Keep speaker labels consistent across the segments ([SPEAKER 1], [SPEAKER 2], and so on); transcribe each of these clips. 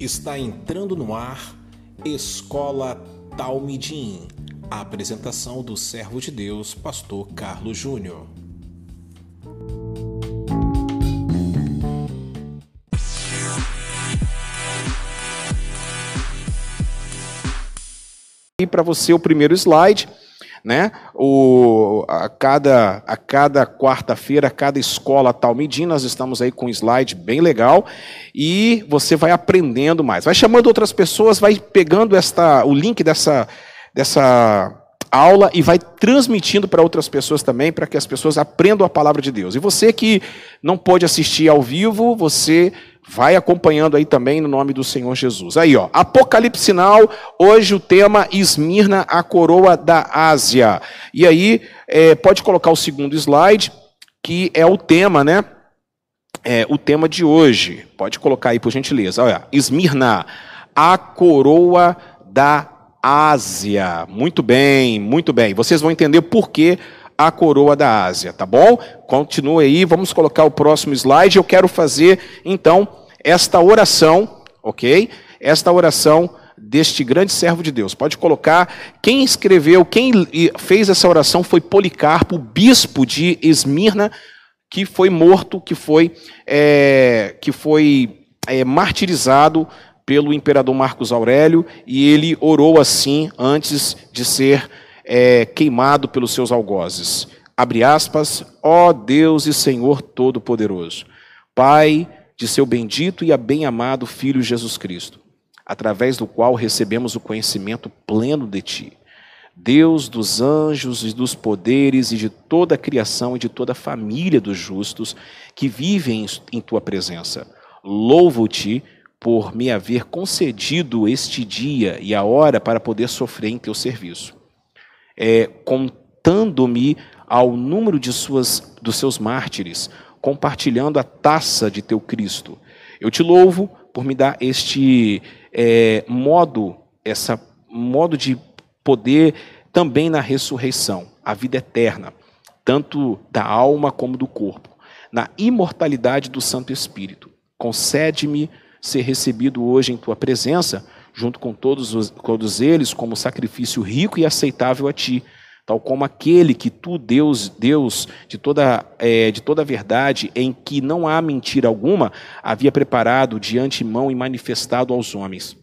[SPEAKER 1] Está entrando no ar Escola Talmidim. A apresentação do servo de Deus, pastor Carlos Júnior.
[SPEAKER 2] E para você o primeiro slide, né? O, a cada, a cada quarta-feira, cada escola Talmidim, nós estamos aí com um slide bem legal e você vai aprendendo mais. Vai chamando outras pessoas, vai pegando esta, o link dessa, dessa aula e vai transmitindo para outras pessoas também, para que as pessoas aprendam a palavra de Deus. E você que não pode assistir ao vivo, você Vai acompanhando aí também no nome do Senhor Jesus. Aí, ó, Apocalipse Sinal, hoje o tema Esmirna, a coroa da Ásia. E aí, é, pode colocar o segundo slide, que é o tema, né? É, o tema de hoje. Pode colocar aí, por gentileza. Olha, Esmirna, a coroa da Ásia. Muito bem, muito bem. Vocês vão entender por que a coroa da Ásia, tá bom? Continue aí, vamos colocar o próximo slide. Eu quero fazer, então, esta oração, ok? Esta oração deste grande servo de Deus. Pode colocar. Quem escreveu, quem fez essa oração foi Policarpo, bispo de Esmirna, que foi morto, que foi, é, que foi é, martirizado pelo imperador Marcos Aurélio, e ele orou assim antes de ser é, queimado pelos seus algozes. Abre aspas, ó Deus e Senhor Todo-Poderoso, Pai de seu bendito e bem-amado Filho Jesus Cristo, através do qual recebemos o conhecimento pleno de Ti. Deus dos anjos e dos poderes e de toda a criação e de toda a família dos justos que vivem em tua presença. Louvo-te por me haver concedido este dia e a hora para poder sofrer em teu serviço é, contando-me ao número de suas, dos seus mártires, compartilhando a taça de teu Cristo. Eu te louvo por me dar este é, modo, essa modo de poder também na ressurreição, a vida eterna, tanto da alma como do corpo, na imortalidade do Santo Espírito. Concede-me ser recebido hoje em tua presença junto com todos, os, todos eles, como sacrifício rico e aceitável a ti, tal como aquele que tu, Deus, Deus de toda, é, de toda verdade, em que não há mentira alguma, havia preparado de antemão e manifestado aos homens.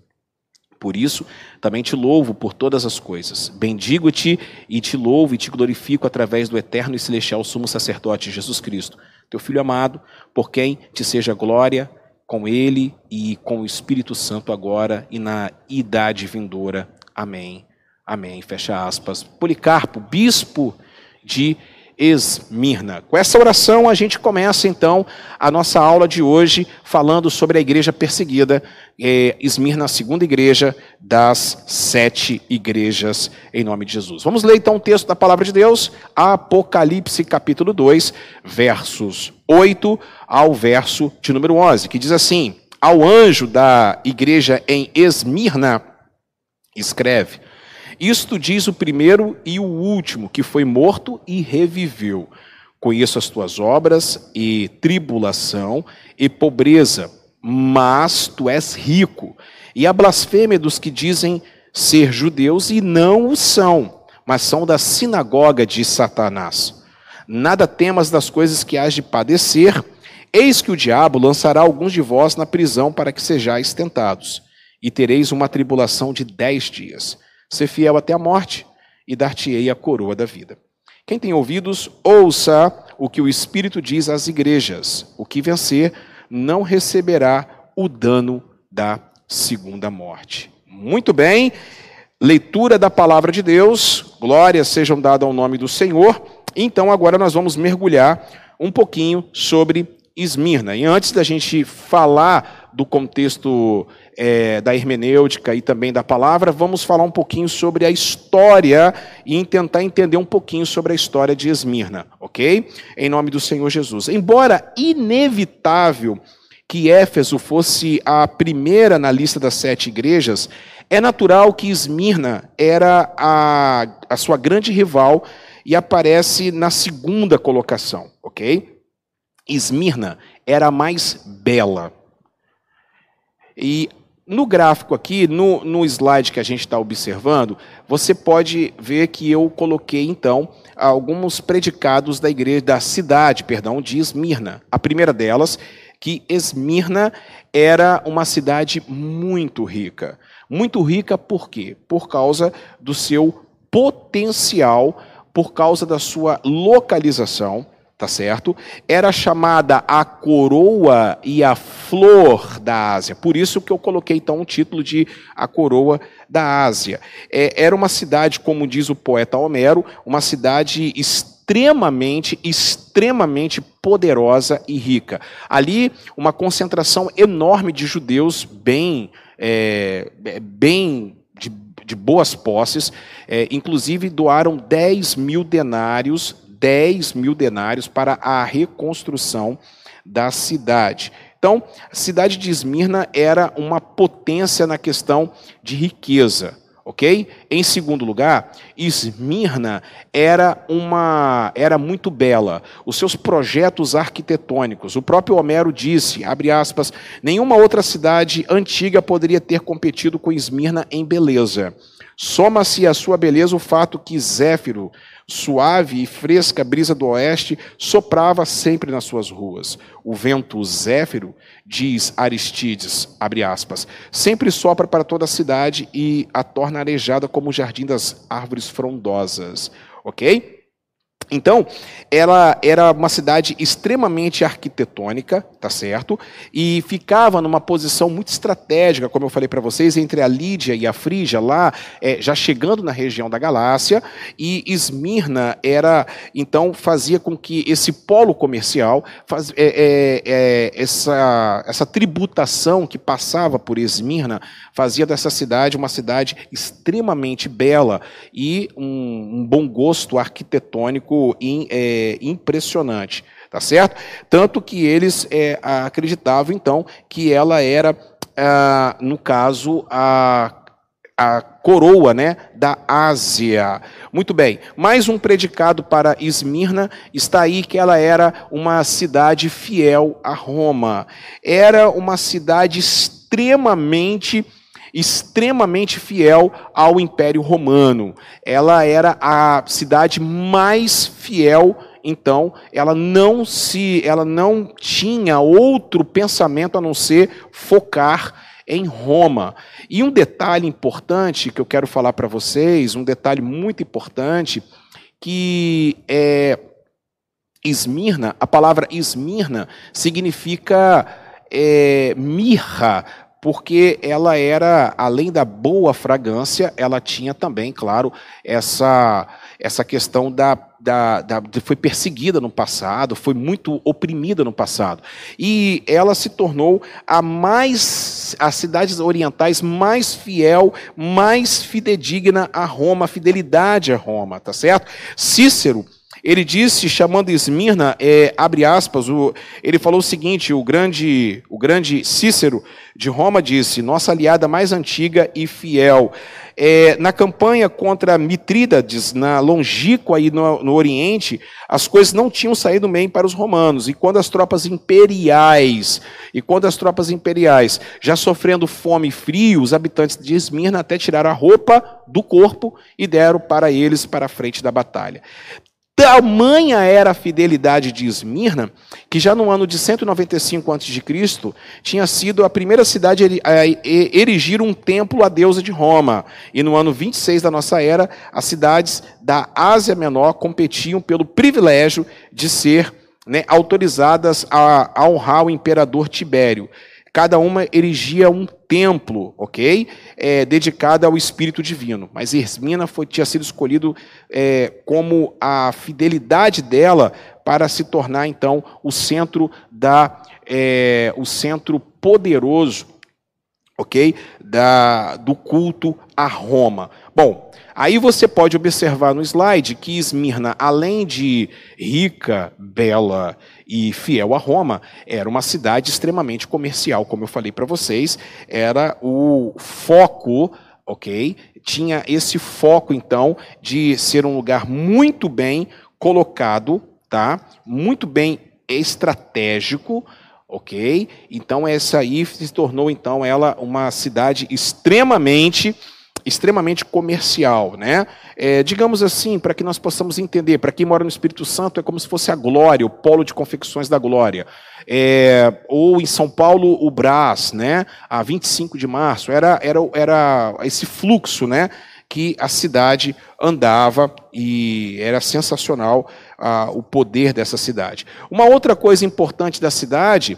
[SPEAKER 2] Por isso, também te louvo por todas as coisas. Bendigo-te e te louvo e te glorifico através do eterno e celestial sumo sacerdote Jesus Cristo, teu Filho amado, por quem te seja glória, com Ele e com o Espírito Santo agora e na idade vindoura. Amém. Amém. Fecha aspas. Policarpo, bispo de Esmirna. Com essa oração, a gente começa então a nossa aula de hoje falando sobre a igreja perseguida, é, Esmirna, a segunda igreja das sete igrejas, em nome de Jesus. Vamos ler então o texto da palavra de Deus, Apocalipse capítulo 2, versos 8 ao verso de número 11, que diz assim: Ao anjo da igreja em Esmirna, escreve. Isto diz o primeiro e o último, que foi morto e reviveu. Conheço as tuas obras e tribulação e pobreza, mas tu és rico. E a blasfêmia dos que dizem ser judeus e não o são, mas são da sinagoga de Satanás. Nada temas das coisas que hás de padecer, eis que o diabo lançará alguns de vós na prisão para que sejais tentados, e tereis uma tribulação de dez dias. Ser fiel até a morte, e dar-te-ei a coroa da vida. Quem tem ouvidos, ouça o que o Espírito diz às igrejas. O que vencer não receberá o dano da segunda morte. Muito bem, leitura da palavra de Deus, glórias sejam dadas ao nome do Senhor. Então, agora nós vamos mergulhar um pouquinho sobre Esmirna. E antes da gente falar do contexto é, da hermenêutica e também da palavra, vamos falar um pouquinho sobre a história e tentar entender um pouquinho sobre a história de Esmirna, ok? Em nome do Senhor Jesus. Embora inevitável que Éfeso fosse a primeira na lista das sete igrejas, é natural que Esmirna era a, a sua grande rival e aparece na segunda colocação, ok? Esmirna era a mais bela. E no gráfico aqui, no, no slide que a gente está observando, você pode ver que eu coloquei então alguns predicados da igreja da cidade, perdão, de Esmirna. A primeira delas, que Esmirna era uma cidade muito rica. Muito rica por quê? Por causa do seu potencial, por causa da sua localização, tá certo? Era chamada a coroa e a flor da Ásia. Por isso que eu coloquei então o título de a coroa da Ásia. É, era uma cidade, como diz o poeta Homero, uma cidade extremamente, extremamente poderosa e rica. Ali, uma concentração enorme de judeus bem, é, bem de, de boas posses, é, inclusive doaram 10 mil denários 10 mil denários para a reconstrução da cidade. Então, a cidade de Esmirna era uma potência na questão de riqueza, ok? Em segundo lugar, Esmirna era uma era muito bela. Os seus projetos arquitetônicos, o próprio Homero disse, abre aspas, nenhuma outra cidade antiga poderia ter competido com Esmirna em beleza. Soma-se à sua beleza o fato que Zéfiro, Suave e fresca brisa do oeste soprava sempre nas suas ruas. O vento zéfiro, diz Aristides, abre aspas, sempre sopra para toda a cidade e a torna arejada como o jardim das árvores frondosas. Ok? Então, ela era uma cidade extremamente arquitetônica, tá certo? E ficava numa posição muito estratégica, como eu falei para vocês, entre a Lídia e a Frígia, lá, é, já chegando na região da Galácia, e Esmirna era, então, fazia com que esse polo comercial, faz, é, é, é, essa, essa tributação que passava por Esmirna, fazia dessa cidade uma cidade extremamente bela e um, um bom gosto arquitetônico in, é, impressionante, tá certo? Tanto que eles é, acreditavam então que ela era, ah, no caso, a a coroa né, da Ásia. Muito bem, mais um predicado para Esmirna está aí que ela era uma cidade fiel a Roma. Era uma cidade extremamente extremamente fiel ao Império Romano. Ela era a cidade mais fiel então ela não se ela não tinha outro pensamento a não ser focar em Roma. E um detalhe importante que eu quero falar para vocês, um detalhe muito importante, que é Esmirna, a palavra Esmirna significa é, mirra, porque ela era, além da boa fragrância, ela tinha também, claro, essa, essa questão da, da, da, foi perseguida no passado, foi muito oprimida no passado. E ela se tornou a mais, as cidades orientais mais fiel, mais fidedigna a Roma, a fidelidade a Roma, tá certo? Cícero, ele disse, chamando Esmirna, é, abre aspas, o, ele falou o seguinte: o grande, o grande Cícero de Roma disse, nossa aliada mais antiga e fiel. É, na campanha contra Mitrídades, na longíqua e no, no, Oriente, as coisas não tinham saído bem para os romanos. E quando as tropas imperiais, e quando as tropas imperiais, já sofrendo fome e frio, os habitantes de Esmirna até tiraram a roupa do corpo e deram para eles para a frente da batalha. Tamanha era a fidelidade de Esmirna, que já no ano de 195 a.C., tinha sido a primeira cidade a erigir um templo à deusa de Roma. E no ano 26 da nossa era, as cidades da Ásia Menor competiam pelo privilégio de ser né, autorizadas a, a honrar o imperador Tibério. Cada uma erigia um templo, ok? É, dedicado ao Espírito Divino. Mas Esmina foi, tinha sido escolhido é, como a fidelidade dela para se tornar, então, o centro da, é, o centro poderoso, ok? Da, do culto a Roma. Bom, Aí você pode observar no slide que Esmirna, além de rica, bela e fiel a Roma, era uma cidade extremamente comercial, como eu falei para vocês, era o foco, ok? Tinha esse foco, então, de ser um lugar muito bem colocado, tá? Muito bem estratégico, ok? Então essa aí se tornou então ela uma cidade extremamente extremamente comercial, né? É, digamos assim, para que nós possamos entender, para quem mora no Espírito Santo é como se fosse a Glória, o polo de confecções da Glória. É, ou em São Paulo, o Brás, né? A 25 de março, era, era, era esse fluxo, né? Que a cidade andava e era sensacional ah, o poder dessa cidade. Uma outra coisa importante da cidade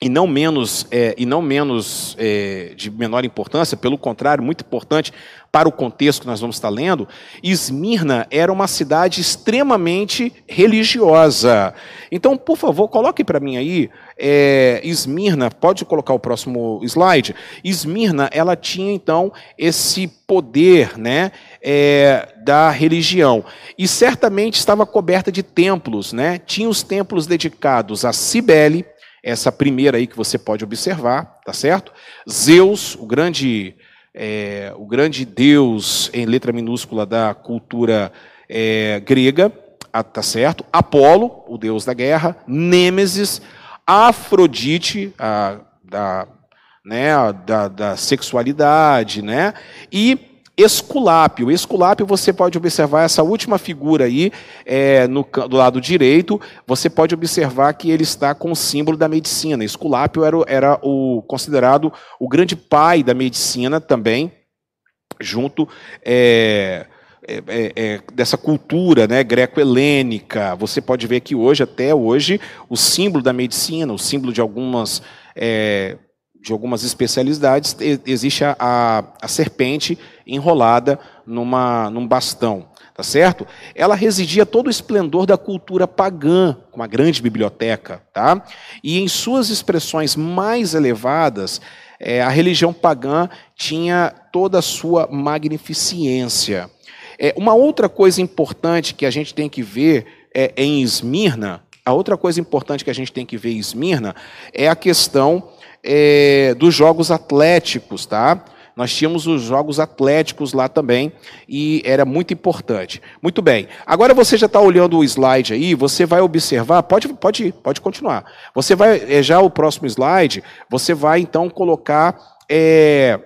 [SPEAKER 2] e não menos, é, e não menos é, de menor importância, pelo contrário, muito importante para o contexto que nós vamos estar lendo, Esmirna era uma cidade extremamente religiosa. Então, por favor, coloque para mim aí, é, Esmirna, pode colocar o próximo slide. Esmirna, ela tinha então esse poder, né, é, da religião e certamente estava coberta de templos, né? Tinha os templos dedicados a Cibele, essa primeira aí que você pode observar, tá certo? Zeus, o grande, é, o grande deus em letra minúscula da cultura é, grega, tá certo? Apolo, o deus da guerra, Nêmesis, Afrodite, a, da, né, da, da sexualidade, né? E Esculápio. Esculápio, você pode observar essa última figura aí, é, no, do lado direito, você pode observar que ele está com o símbolo da medicina. Esculápio era, era o considerado o grande pai da medicina também, junto. É, é, é, é dessa cultura né, greco-helênica. Você pode ver que hoje, até hoje, o símbolo da medicina, o símbolo de algumas é, de algumas especialidades, existe a, a, a serpente enrolada numa, num bastão, tá certo? Ela residia todo o esplendor da cultura pagã, com uma grande biblioteca, tá? E em suas expressões mais elevadas, é, a religião pagã tinha toda a sua magnificência. É, uma outra coisa importante que a gente tem que ver é, em Esmirna, a outra coisa importante que a gente tem que ver em Esmirna é a questão é, dos jogos atléticos, tá? Nós tínhamos os jogos atléticos lá também e era muito importante. Muito bem. Agora você já está olhando o slide aí, você vai observar, pode, pode, pode continuar. Você vai, é, já o próximo slide, você vai então colocar. É,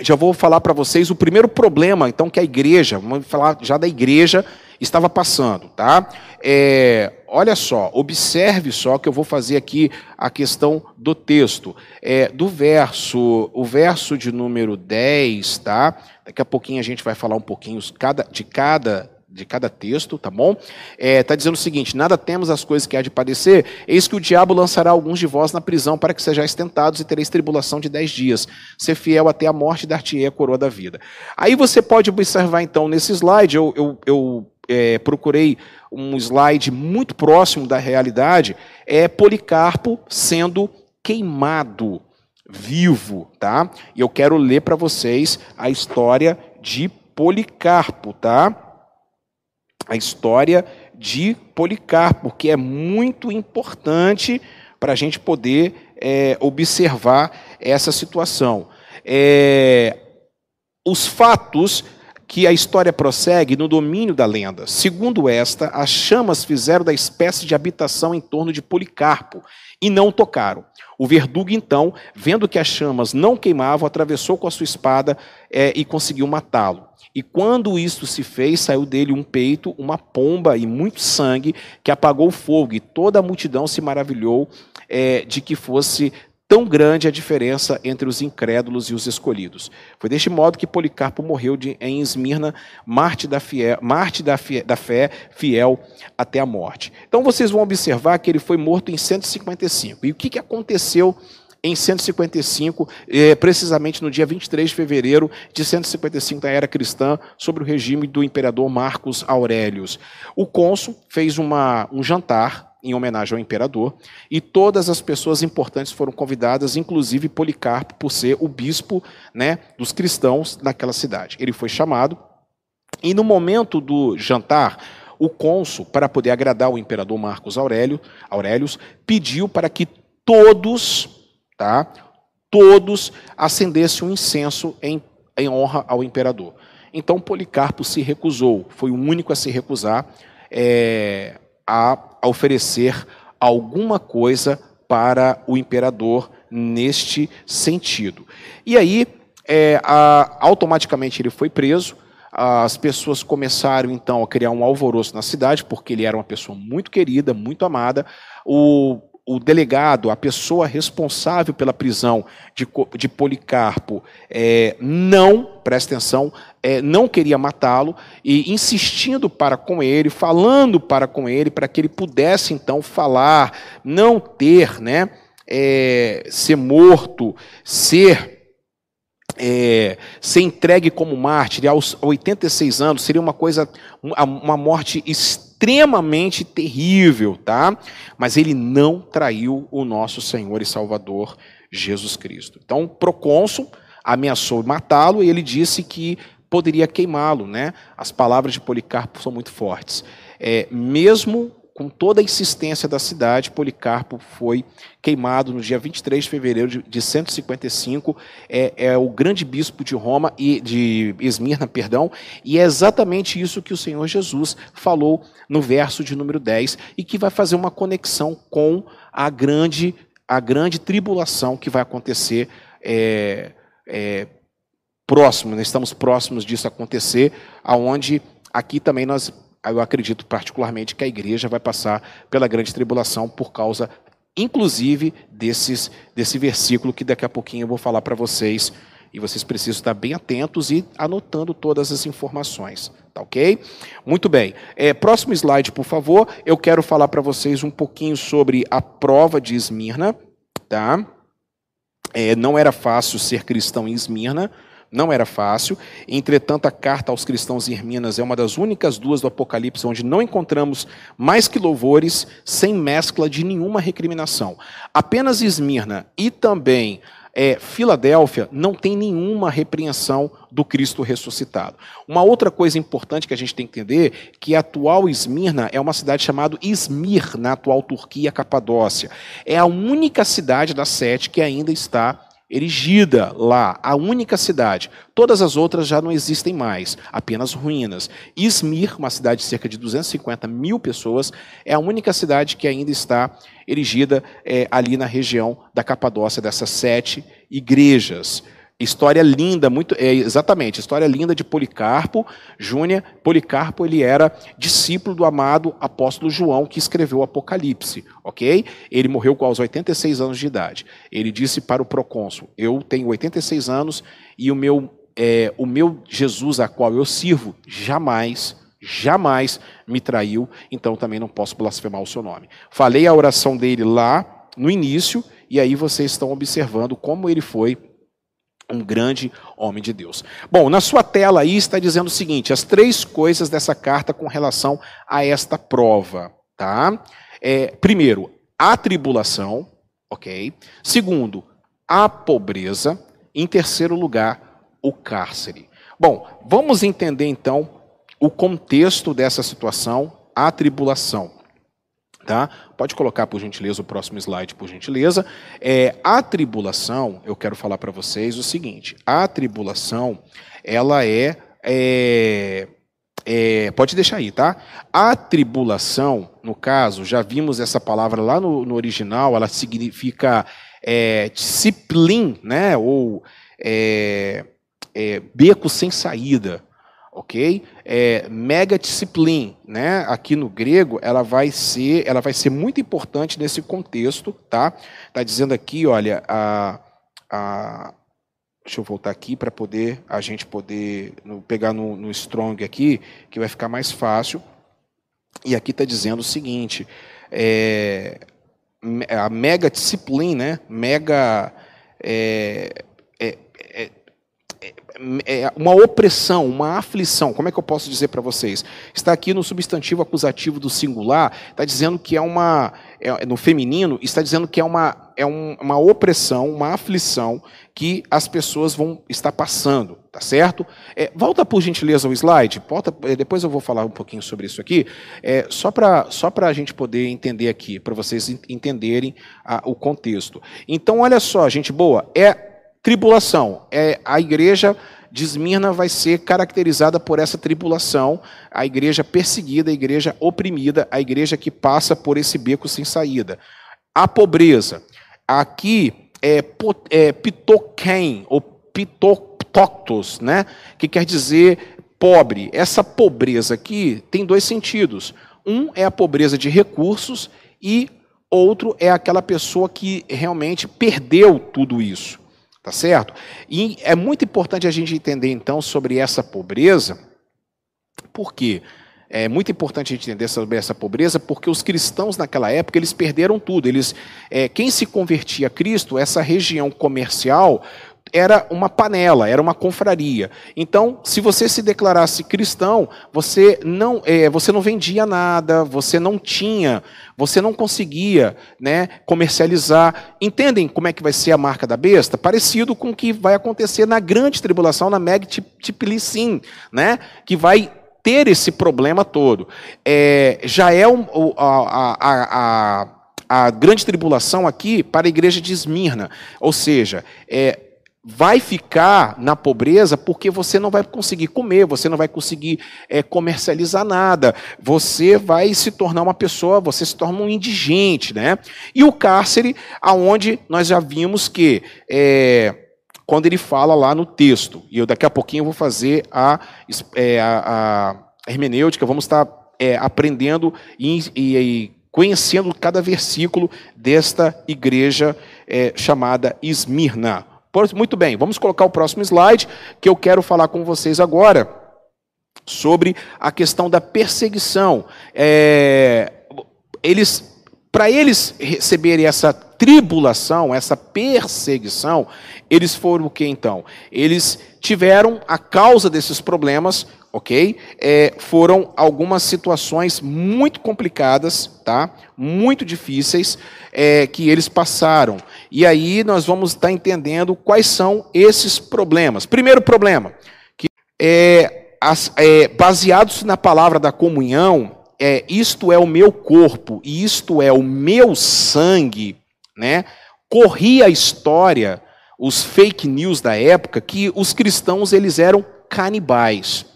[SPEAKER 2] já vou falar para vocês o primeiro problema, então, que a igreja, vamos falar já da igreja, estava passando, tá? É, olha só, observe só que eu vou fazer aqui a questão do texto. É, do verso, o verso de número 10, tá? Daqui a pouquinho a gente vai falar um pouquinho de cada de cada texto, tá bom? Está é, tá dizendo o seguinte: nada temos as coisas que há de padecer, eis que o diabo lançará alguns de vós na prisão para que sejais tentados e tereis tribulação de dez dias. Ser fiel até a morte dar-te-ei a coroa da vida. Aí você pode observar então nesse slide, eu, eu, eu é, procurei um slide muito próximo da realidade, é Policarpo sendo queimado vivo, tá? E eu quero ler para vocês a história de Policarpo, tá? A história de Policarpo, que é muito importante para a gente poder é, observar essa situação. É, os fatos que a história prossegue no domínio da lenda. Segundo esta, as chamas fizeram da espécie de habitação em torno de Policarpo e não tocaram. O verdugo, então, vendo que as chamas não queimavam, atravessou com a sua espada é, e conseguiu matá-lo. E quando isto se fez, saiu dele um peito, uma pomba e muito sangue que apagou o fogo, e toda a multidão se maravilhou é, de que fosse tão grande a diferença entre os incrédulos e os escolhidos. Foi deste modo que Policarpo morreu de, em Esmirna, Marte, da, fiel, Marte da, fie, da, fé, fiel até a morte. Então vocês vão observar que ele foi morto em 155. E o que, que aconteceu em 155, eh, precisamente no dia 23 de fevereiro de 155 da era cristã, sobre o regime do imperador Marcos Aurelius. O cônsul fez uma, um jantar em homenagem ao imperador, e todas as pessoas importantes foram convidadas, inclusive Policarpo, por ser o bispo né, dos cristãos naquela cidade. Ele foi chamado, e no momento do jantar, o cônsul, para poder agradar o imperador Marcos Aurélio, Aurelius, pediu para que todos, tá, todos acendessem um incenso em, em honra ao imperador. Então Policarpo se recusou, foi o único a se recusar. É, a, oferecer alguma coisa para o imperador neste sentido. E aí, é, a, automaticamente ele foi preso. As pessoas começaram então a criar um alvoroço na cidade, porque ele era uma pessoa muito querida, muito amada. O, o delegado, a pessoa responsável pela prisão de, de Policarpo, é, não, presta atenção, é, não queria matá-lo e insistindo para com ele, falando para com ele, para que ele pudesse então falar, não ter, né, é, ser morto, ser é, ser entregue como mártir aos 86 anos seria uma coisa, uma morte extremamente terrível, tá? Mas ele não traiu o nosso Senhor e Salvador Jesus Cristo. Então, o procônsul ameaçou matá-lo e ele disse que poderia queimá-lo, né? As palavras de Policarpo são muito fortes. É, mesmo com toda a insistência da cidade, Policarpo foi queimado no dia 23 de fevereiro de 155. É, é o grande bispo de Roma e de Esmirna, perdão, e é exatamente isso que o Senhor Jesus falou no verso de número 10 e que vai fazer uma conexão com a grande a grande tribulação que vai acontecer é, é, próximo, né? estamos próximos disso acontecer, aonde aqui também nós eu acredito particularmente que a igreja vai passar pela grande tribulação por causa, inclusive, desses, desse versículo que daqui a pouquinho eu vou falar para vocês. E vocês precisam estar bem atentos e anotando todas as informações, tá ok? Muito bem. É, próximo slide, por favor. Eu quero falar para vocês um pouquinho sobre a prova de Esmirna, tá? É, não era fácil ser cristão em Esmirna, não era fácil. Entretanto, a carta aos cristãos Irminas é uma das únicas duas do Apocalipse onde não encontramos mais que louvores sem mescla de nenhuma recriminação. Apenas Esmirna e também é, Filadélfia não tem nenhuma repreensão do Cristo ressuscitado. Uma outra coisa importante que a gente tem que entender que a atual Esmirna é uma cidade chamada Izmir, na atual Turquia, Capadócia. É a única cidade das sete que ainda está erigida lá, a única cidade. Todas as outras já não existem mais, apenas ruínas. Izmir, uma cidade de cerca de 250 mil pessoas, é a única cidade que ainda está erigida é, ali na região da Capadócia, dessas sete igrejas. História linda, muito é, exatamente, história linda de Policarpo Júnior. Policarpo ele era discípulo do amado apóstolo João que escreveu o Apocalipse, ok? Ele morreu com aos 86 anos de idade. Ele disse para o procônsul: Eu tenho 86 anos e o meu é, o meu Jesus a qual eu sirvo jamais jamais me traiu, então também não posso blasfemar o seu nome. Falei a oração dele lá no início e aí vocês estão observando como ele foi um grande homem de Deus. Bom, na sua tela aí está dizendo o seguinte: as três coisas dessa carta com relação a esta prova, tá? É, primeiro, a tribulação, ok? Segundo, a pobreza. Em terceiro lugar, o cárcere. Bom, vamos entender então o contexto dessa situação, a tribulação. Tá? Pode colocar, por gentileza, o próximo slide, por gentileza. É, a tribulação, eu quero falar para vocês o seguinte: a tribulação, ela é, é, é, Pode deixar aí, tá? A tribulação, no caso, já vimos essa palavra lá no, no original, ela significa é, disciplin, né? Ou é, é, beco sem saída ok? É, mega disciplina, né? Aqui no grego, ela vai ser, ela vai ser muito importante nesse contexto, tá? Tá dizendo aqui, olha, a, a deixa eu voltar aqui para poder a gente poder no, pegar no, no strong aqui, que vai ficar mais fácil. E aqui está dizendo o seguinte: é, a mega disciplina, né? Mega é, é uma opressão, uma aflição. Como é que eu posso dizer para vocês? Está aqui no substantivo acusativo do singular, está dizendo que é uma. É, no feminino, está dizendo que é uma, é um, uma opressão, uma aflição que as pessoas vão estar passando, tá certo? É, volta por gentileza o slide, volta, é, depois eu vou falar um pouquinho sobre isso aqui, é, só para só a gente poder entender aqui, para vocês entenderem a, o contexto. Então, olha só, gente boa, é tribulação. É, a igreja de Esmirna vai ser caracterizada por essa tribulação, a igreja perseguida, a igreja oprimida, a igreja que passa por esse beco sem saída. a pobreza. Aqui é, é pitoquem, ou pitoctos, né? que quer dizer pobre. Essa pobreza aqui tem dois sentidos. Um é a pobreza de recursos e outro é aquela pessoa que realmente perdeu tudo isso. Tá certo? E é muito importante a gente entender então sobre essa pobreza, por quê? É muito importante a gente entender sobre essa pobreza, porque os cristãos naquela época eles perderam tudo. Eles, é, quem se convertia a Cristo, essa região comercial era uma panela, era uma confraria. Então, se você se declarasse cristão, você não, é, você não vendia nada, você não tinha, você não conseguia né, comercializar. Entendem como é que vai ser a marca da besta? Parecido com o que vai acontecer na grande tribulação, na Meg Tiplicim, né, que vai ter esse problema todo. É, já é um, a, a, a, a grande tribulação aqui para a igreja de Esmirna. Ou seja, é, vai ficar na pobreza porque você não vai conseguir comer, você não vai conseguir é, comercializar nada, você vai se tornar uma pessoa, você se torna um indigente, né? E o cárcere, aonde nós já vimos que é, quando ele fala lá no texto, e eu daqui a pouquinho vou fazer a, é, a, a hermenêutica, vamos estar é, aprendendo e, e, e, conhecendo cada versículo desta igreja é, chamada Esmirna. Muito bem, vamos colocar o próximo slide, que eu quero falar com vocês agora sobre a questão da perseguição. É, eles, para eles receberem essa tribulação, essa perseguição, eles foram o que então? Eles tiveram a causa desses problemas, ok? É, foram algumas situações muito complicadas, tá? Muito difíceis é, que eles passaram. E aí nós vamos estar entendendo quais são esses problemas. Primeiro problema, que é, as, é baseados na palavra da comunhão, é isto é o meu corpo e isto é o meu sangue, né? Corria a história, os fake news da época, que os cristãos eles eram canibais.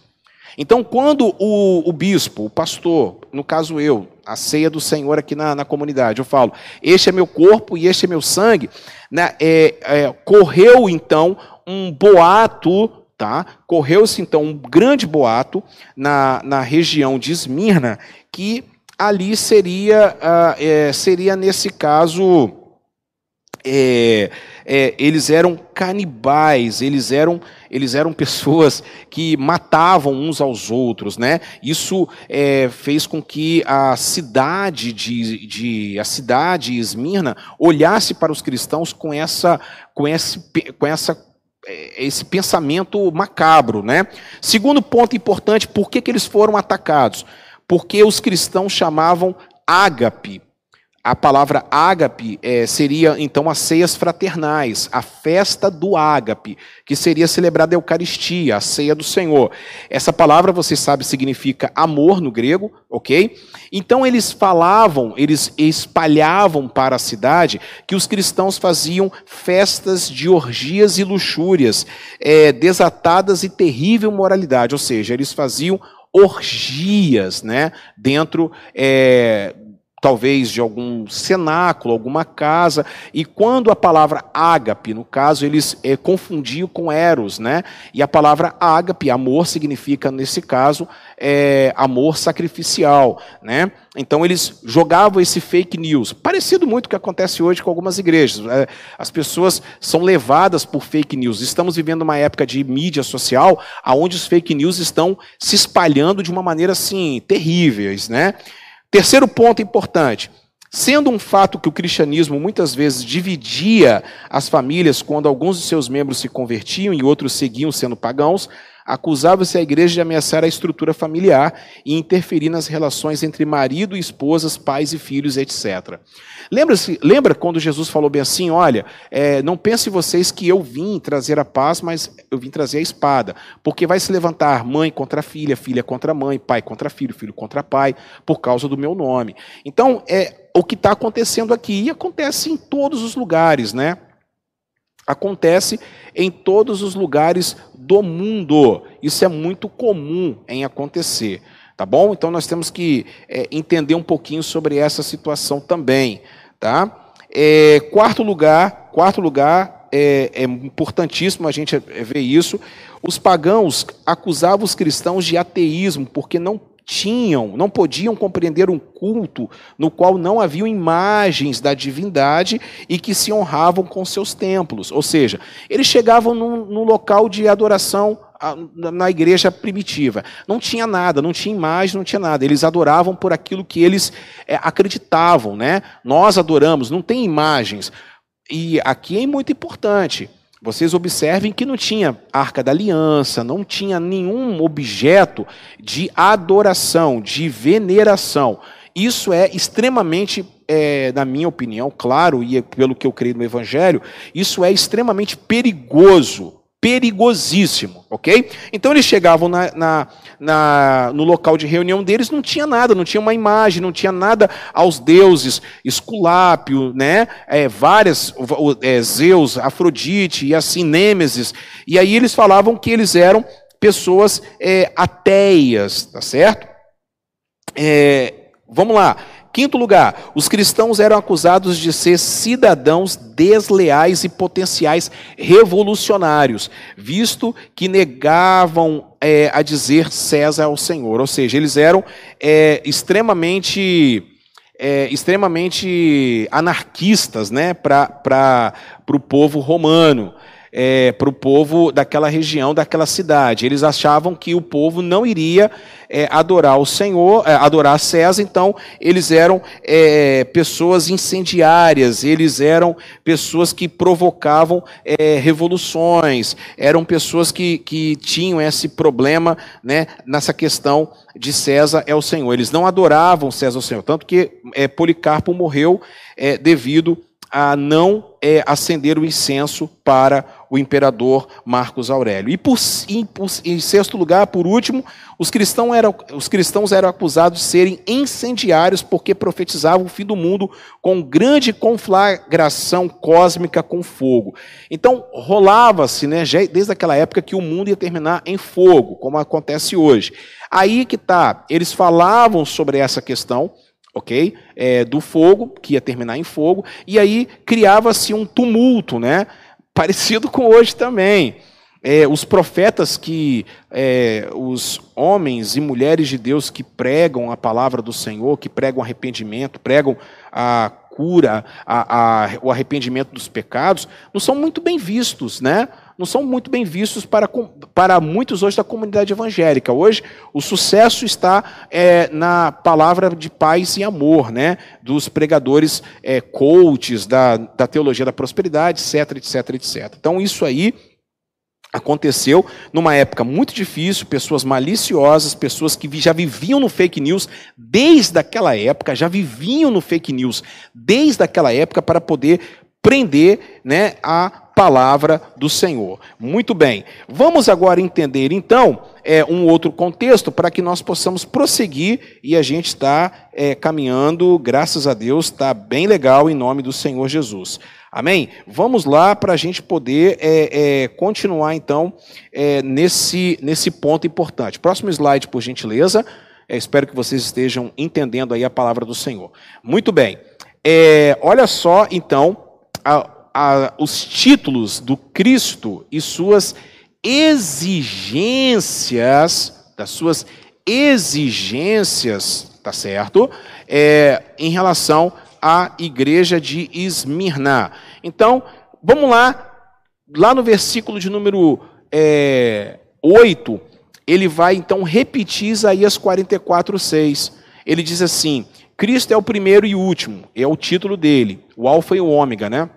[SPEAKER 2] Então, quando o, o bispo, o pastor, no caso eu, a ceia do Senhor aqui na, na comunidade. Eu falo, este é meu corpo e este é meu sangue. Né? É, é, correu então um boato, tá? Correu-se então um grande boato na, na região de Esmirna, que ali seria, uh, é, seria nesse caso. É, é, eles eram canibais, eles eram, eles eram pessoas que matavam uns aos outros, né? Isso é, fez com que a cidade de, de a cidade Esmirna olhasse para os cristãos com essa, com esse, com essa é, esse pensamento macabro, né? Segundo ponto importante, por que, que eles foram atacados? Porque os cristãos chamavam ágape a palavra ágape é, seria então as ceias fraternais, a festa do ágape, que seria celebrada a Eucaristia, a ceia do Senhor. Essa palavra, você sabe, significa amor no grego, ok? Então eles falavam, eles espalhavam para a cidade que os cristãos faziam festas de orgias e luxúrias, é, desatadas e terrível moralidade, ou seja, eles faziam orgias, né, dentro é, talvez de algum cenáculo, alguma casa, e quando a palavra ágape, no caso, eles é, confundiam com eros, né? E a palavra ágape, amor, significa, nesse caso, é, amor sacrificial, né? Então eles jogavam esse fake news, parecido muito com o que acontece hoje com algumas igrejas. É, as pessoas são levadas por fake news. Estamos vivendo uma época de mídia social, onde os fake news estão se espalhando de uma maneira assim terríveis, né? Terceiro ponto importante. Sendo um fato que o cristianismo muitas vezes dividia as famílias quando alguns de seus membros se convertiam e outros seguiam sendo pagãos, acusava-se a igreja de ameaçar a estrutura familiar e interferir nas relações entre marido e esposas, pais e filhos, etc. Lembra, -se, lembra quando Jesus falou bem assim: olha, é, não pense vocês que eu vim trazer a paz, mas eu vim trazer a espada, porque vai se levantar mãe contra filha, filha contra mãe, pai contra filho, filho contra pai, por causa do meu nome. Então, é o que está acontecendo aqui, e acontece em todos os lugares, né? Acontece em todos os lugares do mundo. Isso é muito comum em acontecer. Tá bom? Então nós temos que é, entender um pouquinho sobre essa situação também. Tá? É, quarto lugar, quarto lugar, é, é importantíssimo a gente ver isso. Os pagãos acusavam os cristãos de ateísmo, porque não tinham, não podiam compreender um culto no qual não haviam imagens da divindade e que se honravam com seus templos. Ou seja, eles chegavam num, num local de adoração na igreja primitiva. Não tinha nada, não tinha imagem, não tinha nada. Eles adoravam por aquilo que eles é, acreditavam, né? Nós adoramos, não tem imagens. E aqui é muito importante. Vocês observem que não tinha arca da aliança, não tinha nenhum objeto de adoração, de veneração. Isso é extremamente, é, na minha opinião, claro, e é pelo que eu creio no Evangelho, isso é extremamente perigoso perigosíssimo, ok? Então eles chegavam na, na, na, no local de reunião deles, não tinha nada, não tinha uma imagem, não tinha nada aos deuses, Esculápio, né? É, várias, é, Zeus, Afrodite e assim, Nêmesis. E aí eles falavam que eles eram pessoas é, ateias, tá certo? É, vamos lá. Quinto lugar, os cristãos eram acusados de ser cidadãos desleais e potenciais revolucionários, visto que negavam é, a dizer César ao Senhor. Ou seja, eles eram é, extremamente. É, extremamente anarquistas né, para o povo romano é, para o povo daquela região, daquela cidade. Eles achavam que o povo não iria é, adorar o Senhor, é, adorar César, então eles eram é, pessoas incendiárias, eles eram pessoas que provocavam é, revoluções, eram pessoas que, que tinham esse problema né, nessa questão de César é o Senhor. Eles não adoravam César o Senhor, tanto que é, Policarpo morreu devido a não é, acender o incenso para o imperador Marcos Aurélio. E por, em, por, em, sexto lugar, por último, os cristãos, eram, os cristãos eram acusados de serem incendiários porque profetizavam o fim do mundo com grande conflagração cósmica com fogo. Então, rolava-se, né, desde aquela época, que o mundo ia terminar em fogo, como acontece hoje. Aí que está, eles falavam sobre essa questão, ok? É, do fogo, que ia terminar em fogo, e aí criava-se um tumulto, né? Parecido com hoje também. É, os profetas que, é, os homens e mulheres de Deus que pregam a palavra do Senhor, que pregam arrependimento, pregam a cura, a, a, o arrependimento dos pecados, não são muito bem vistos, né? Não são muito bem vistos para, para muitos hoje da comunidade evangélica. Hoje, o sucesso está é, na palavra de paz e amor, né? dos pregadores é, coaches da, da teologia da prosperidade, etc, etc, etc. Então, isso aí aconteceu numa época muito difícil, pessoas maliciosas, pessoas que já viviam no fake news desde aquela época, já viviam no fake news desde aquela época para poder prender né, a palavra do Senhor. Muito bem, vamos agora entender então é, um outro contexto para que nós possamos prosseguir e a gente está é, caminhando, graças a Deus, está bem legal em nome do Senhor Jesus. Amém? Vamos lá para a gente poder é, é, continuar então é, nesse, nesse ponto importante. Próximo slide, por gentileza. É, espero que vocês estejam entendendo aí a palavra do Senhor. Muito bem. Olha só, então, a, a, os títulos do Cristo e suas exigências, das suas exigências, tá certo? É, em relação à igreja de Esmirna. Então, vamos lá, lá no versículo de número é, 8, ele vai então repetir Isaías 44, 6. Ele diz assim: Cristo é o primeiro e último, é o título dele, o Alfa e o Ômega, né?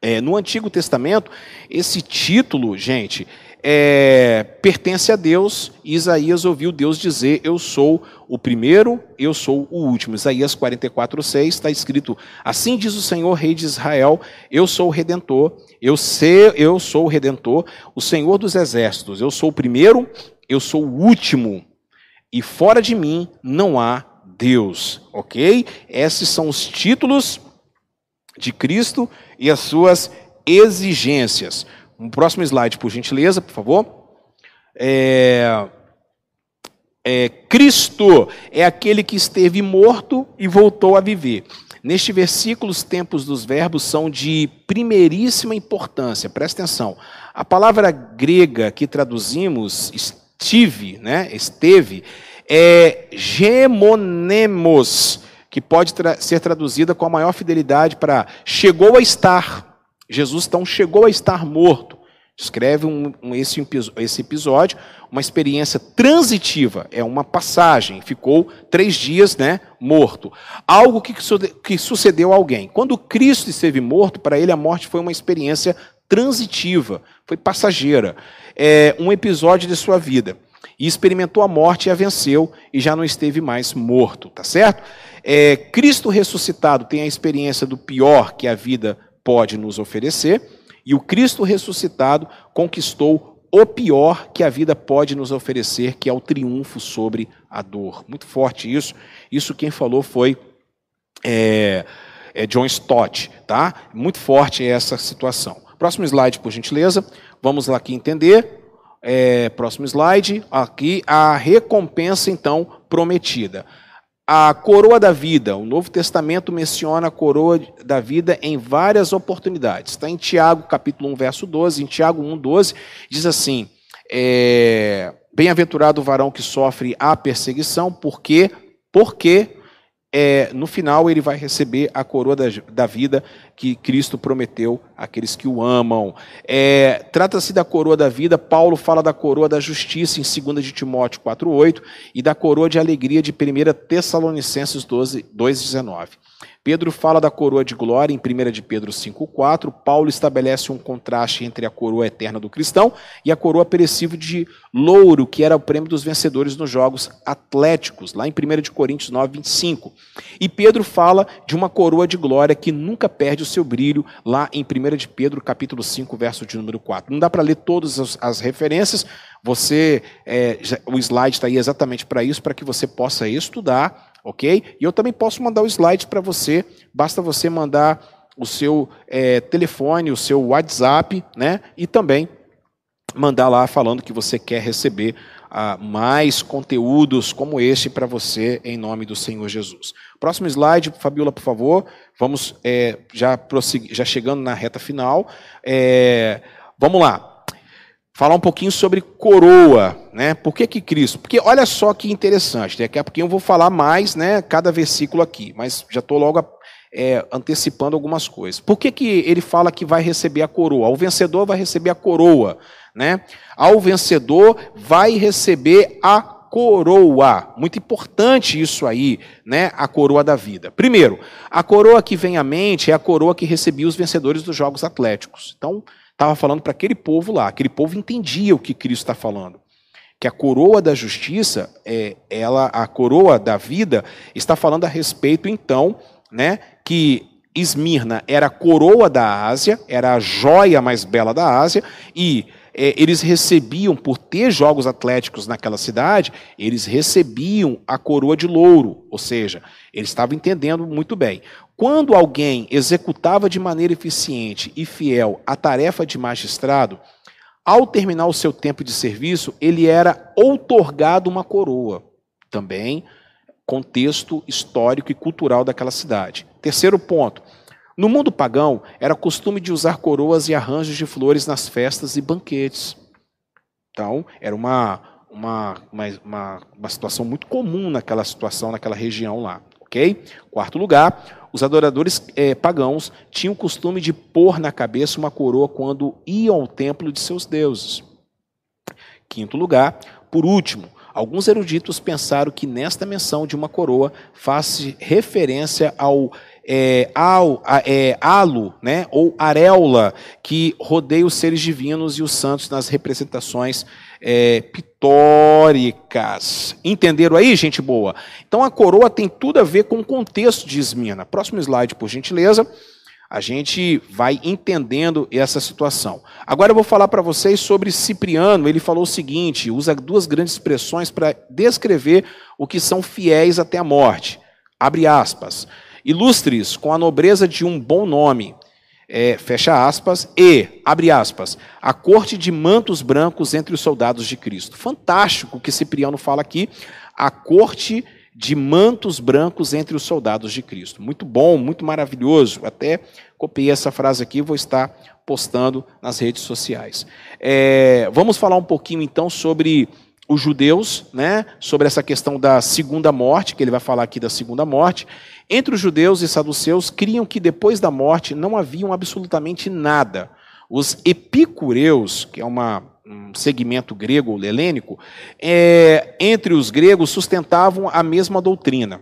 [SPEAKER 2] É, no Antigo Testamento, esse título, gente, é, pertence a Deus. Isaías ouviu Deus dizer: Eu sou o primeiro, eu sou o último. Isaías 44, 6 está escrito: Assim diz o Senhor, Rei de Israel: Eu sou o redentor, eu, sei, eu sou o redentor, o Senhor dos exércitos. Eu sou o primeiro, eu sou o último, e fora de mim não há Deus. Ok? Esses são os títulos de Cristo e as suas exigências. Um próximo slide, por gentileza, por favor. É... É, Cristo é aquele que esteve morto e voltou a viver. Neste versículo, os tempos dos verbos são de primeiríssima importância. Presta atenção. A palavra grega que traduzimos, estive, né, esteve, é gemonemos, que pode tra ser traduzida com a maior fidelidade para chegou a estar. Jesus então chegou a estar morto. Descreve um, um, esse, esse episódio, uma experiência transitiva, é uma passagem, ficou três dias né, morto. Algo que, que sucedeu a alguém. Quando Cristo esteve morto, para ele a morte foi uma experiência transitiva, foi passageira, é um episódio de sua vida. E experimentou a morte e a venceu e já não esteve mais morto, tá certo? É, Cristo ressuscitado tem a experiência do pior que a vida pode nos oferecer e o Cristo ressuscitado conquistou o pior que a vida pode nos oferecer, que é o triunfo sobre a dor. Muito forte isso. Isso quem falou foi é, é John Stott, tá? Muito forte essa situação. Próximo slide, por gentileza. Vamos lá aqui entender. É, próximo slide. Aqui a recompensa então prometida a coroa da vida. O Novo Testamento menciona a coroa da vida em várias oportunidades. Está em Tiago, capítulo 1, verso 12. Em Tiago 1, 12, diz assim: é, Bem-aventurado o varão que sofre a perseguição, porque, porque é, no final ele vai receber a coroa da, da, vida que Cristo prometeu àqueles que o amam. É, Trata-se da coroa da vida, Paulo fala da coroa da justiça em 2 de Timóteo 4,8 e da coroa de alegria de 1 Tessalonicenses 2,19. Pedro fala da coroa de glória em 1 de Pedro 5,4. Paulo estabelece um contraste entre a coroa eterna do cristão e a coroa perecível de louro, que era o prêmio dos vencedores nos jogos atléticos, lá em 1 de Coríntios 9, 25. E Pedro fala de uma coroa de glória que nunca perde o seu brilho, lá em 1 de Pedro, capítulo 5, verso de número 4. Não dá para ler todas as, as referências, você, é, o slide está aí exatamente para isso, para que você possa estudar ok? E eu também posso mandar o slide para você, basta você mandar o seu é, telefone, o seu WhatsApp, né? E também mandar lá falando que você quer receber ah, mais conteúdos como este para você, em nome do Senhor Jesus. Próximo slide, Fabiola, por favor. Vamos é, já, já chegando na reta final. É, vamos lá falar um pouquinho sobre coroa, né? Por que, que Cristo? Porque olha só que interessante, daqui a pouquinho eu vou falar mais, né? Cada versículo aqui, mas já estou logo é, antecipando algumas coisas. Por que, que ele fala que vai receber a coroa? O vencedor vai receber a coroa, né? Ao vencedor vai receber a coroa. Muito importante isso aí, né? A coroa da vida. Primeiro, a coroa que vem à mente é a coroa que recebia os vencedores dos Jogos Atléticos. Então, estava falando para aquele povo lá. Aquele povo entendia o que Cristo está falando. Que a coroa da justiça, é, ela, a coroa da vida, está falando a respeito, então, né, que Esmirna era a coroa da Ásia, era a joia mais bela da Ásia, e é, eles recebiam, por ter jogos atléticos naquela cidade, eles recebiam a coroa de louro, ou seja, eles estavam entendendo muito bem. Quando alguém executava de maneira eficiente e fiel a tarefa de magistrado, ao terminar o seu tempo de serviço, ele era outorgado uma coroa. Também contexto histórico e cultural daquela cidade. Terceiro ponto. No mundo pagão, era costume de usar coroas e arranjos de flores nas festas e banquetes. Então, era uma, uma, uma, uma, situação muito comum naquela situação, naquela região lá. Ok? Quarto lugar, os adoradores é, pagãos tinham o costume de pôr na cabeça uma coroa quando iam ao templo de seus deuses. Quinto lugar, por último, alguns eruditos pensaram que nesta menção de uma coroa faz referência ao é, ao, é, halo, né, ou areola, que rodeia os seres divinos e os santos nas representações é, pitóricas. Entenderam aí, gente boa? Então a coroa tem tudo a ver com o contexto de Esmina. Próximo slide, por gentileza. A gente vai entendendo essa situação. Agora eu vou falar para vocês sobre Cipriano. Ele falou o seguinte: usa duas grandes expressões para descrever o que são fiéis até a morte. Abre aspas. Ilustres com a nobreza de um bom nome, é, fecha aspas, e, abre aspas, a corte de mantos brancos entre os soldados de Cristo. Fantástico o que Cipriano fala aqui, a corte de mantos brancos entre os soldados de Cristo. Muito bom, muito maravilhoso. Até copiei essa frase aqui, vou estar postando nas redes sociais. É, vamos falar um pouquinho então sobre os judeus, né, sobre essa questão da segunda morte, que ele vai falar aqui da segunda morte. Entre os judeus e saduceus, criam que depois da morte não haviam absolutamente nada. Os epicureus, que é uma, um segmento grego ou helênico, é, entre os gregos sustentavam a mesma doutrina.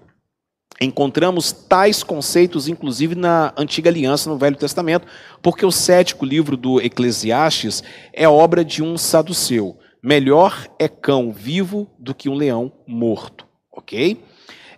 [SPEAKER 2] Encontramos tais conceitos, inclusive, na Antiga Aliança, no Velho Testamento, porque o sétimo livro do Eclesiastes é obra de um saduceu. Melhor é cão vivo do que um leão morto. Ok?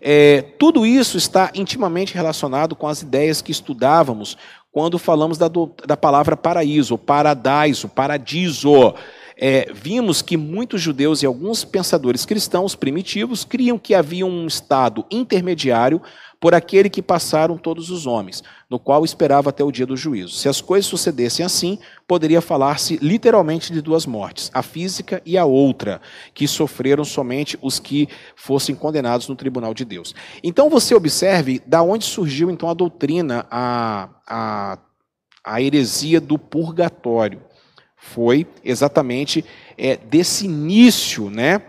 [SPEAKER 2] É, tudo isso está intimamente relacionado com as ideias que estudávamos quando falamos da, da palavra paraíso, paradiso, paradiso. É, vimos que muitos judeus e alguns pensadores cristãos primitivos criam que havia um estado intermediário por aquele que passaram todos os homens, no qual esperava até o dia do juízo. Se as coisas sucedessem assim, poderia falar-se literalmente de duas mortes, a física e a outra, que sofreram somente os que fossem condenados no tribunal de Deus. Então você observe da onde surgiu então a doutrina, a, a, a heresia do purgatório. Foi exatamente é, desse início, né?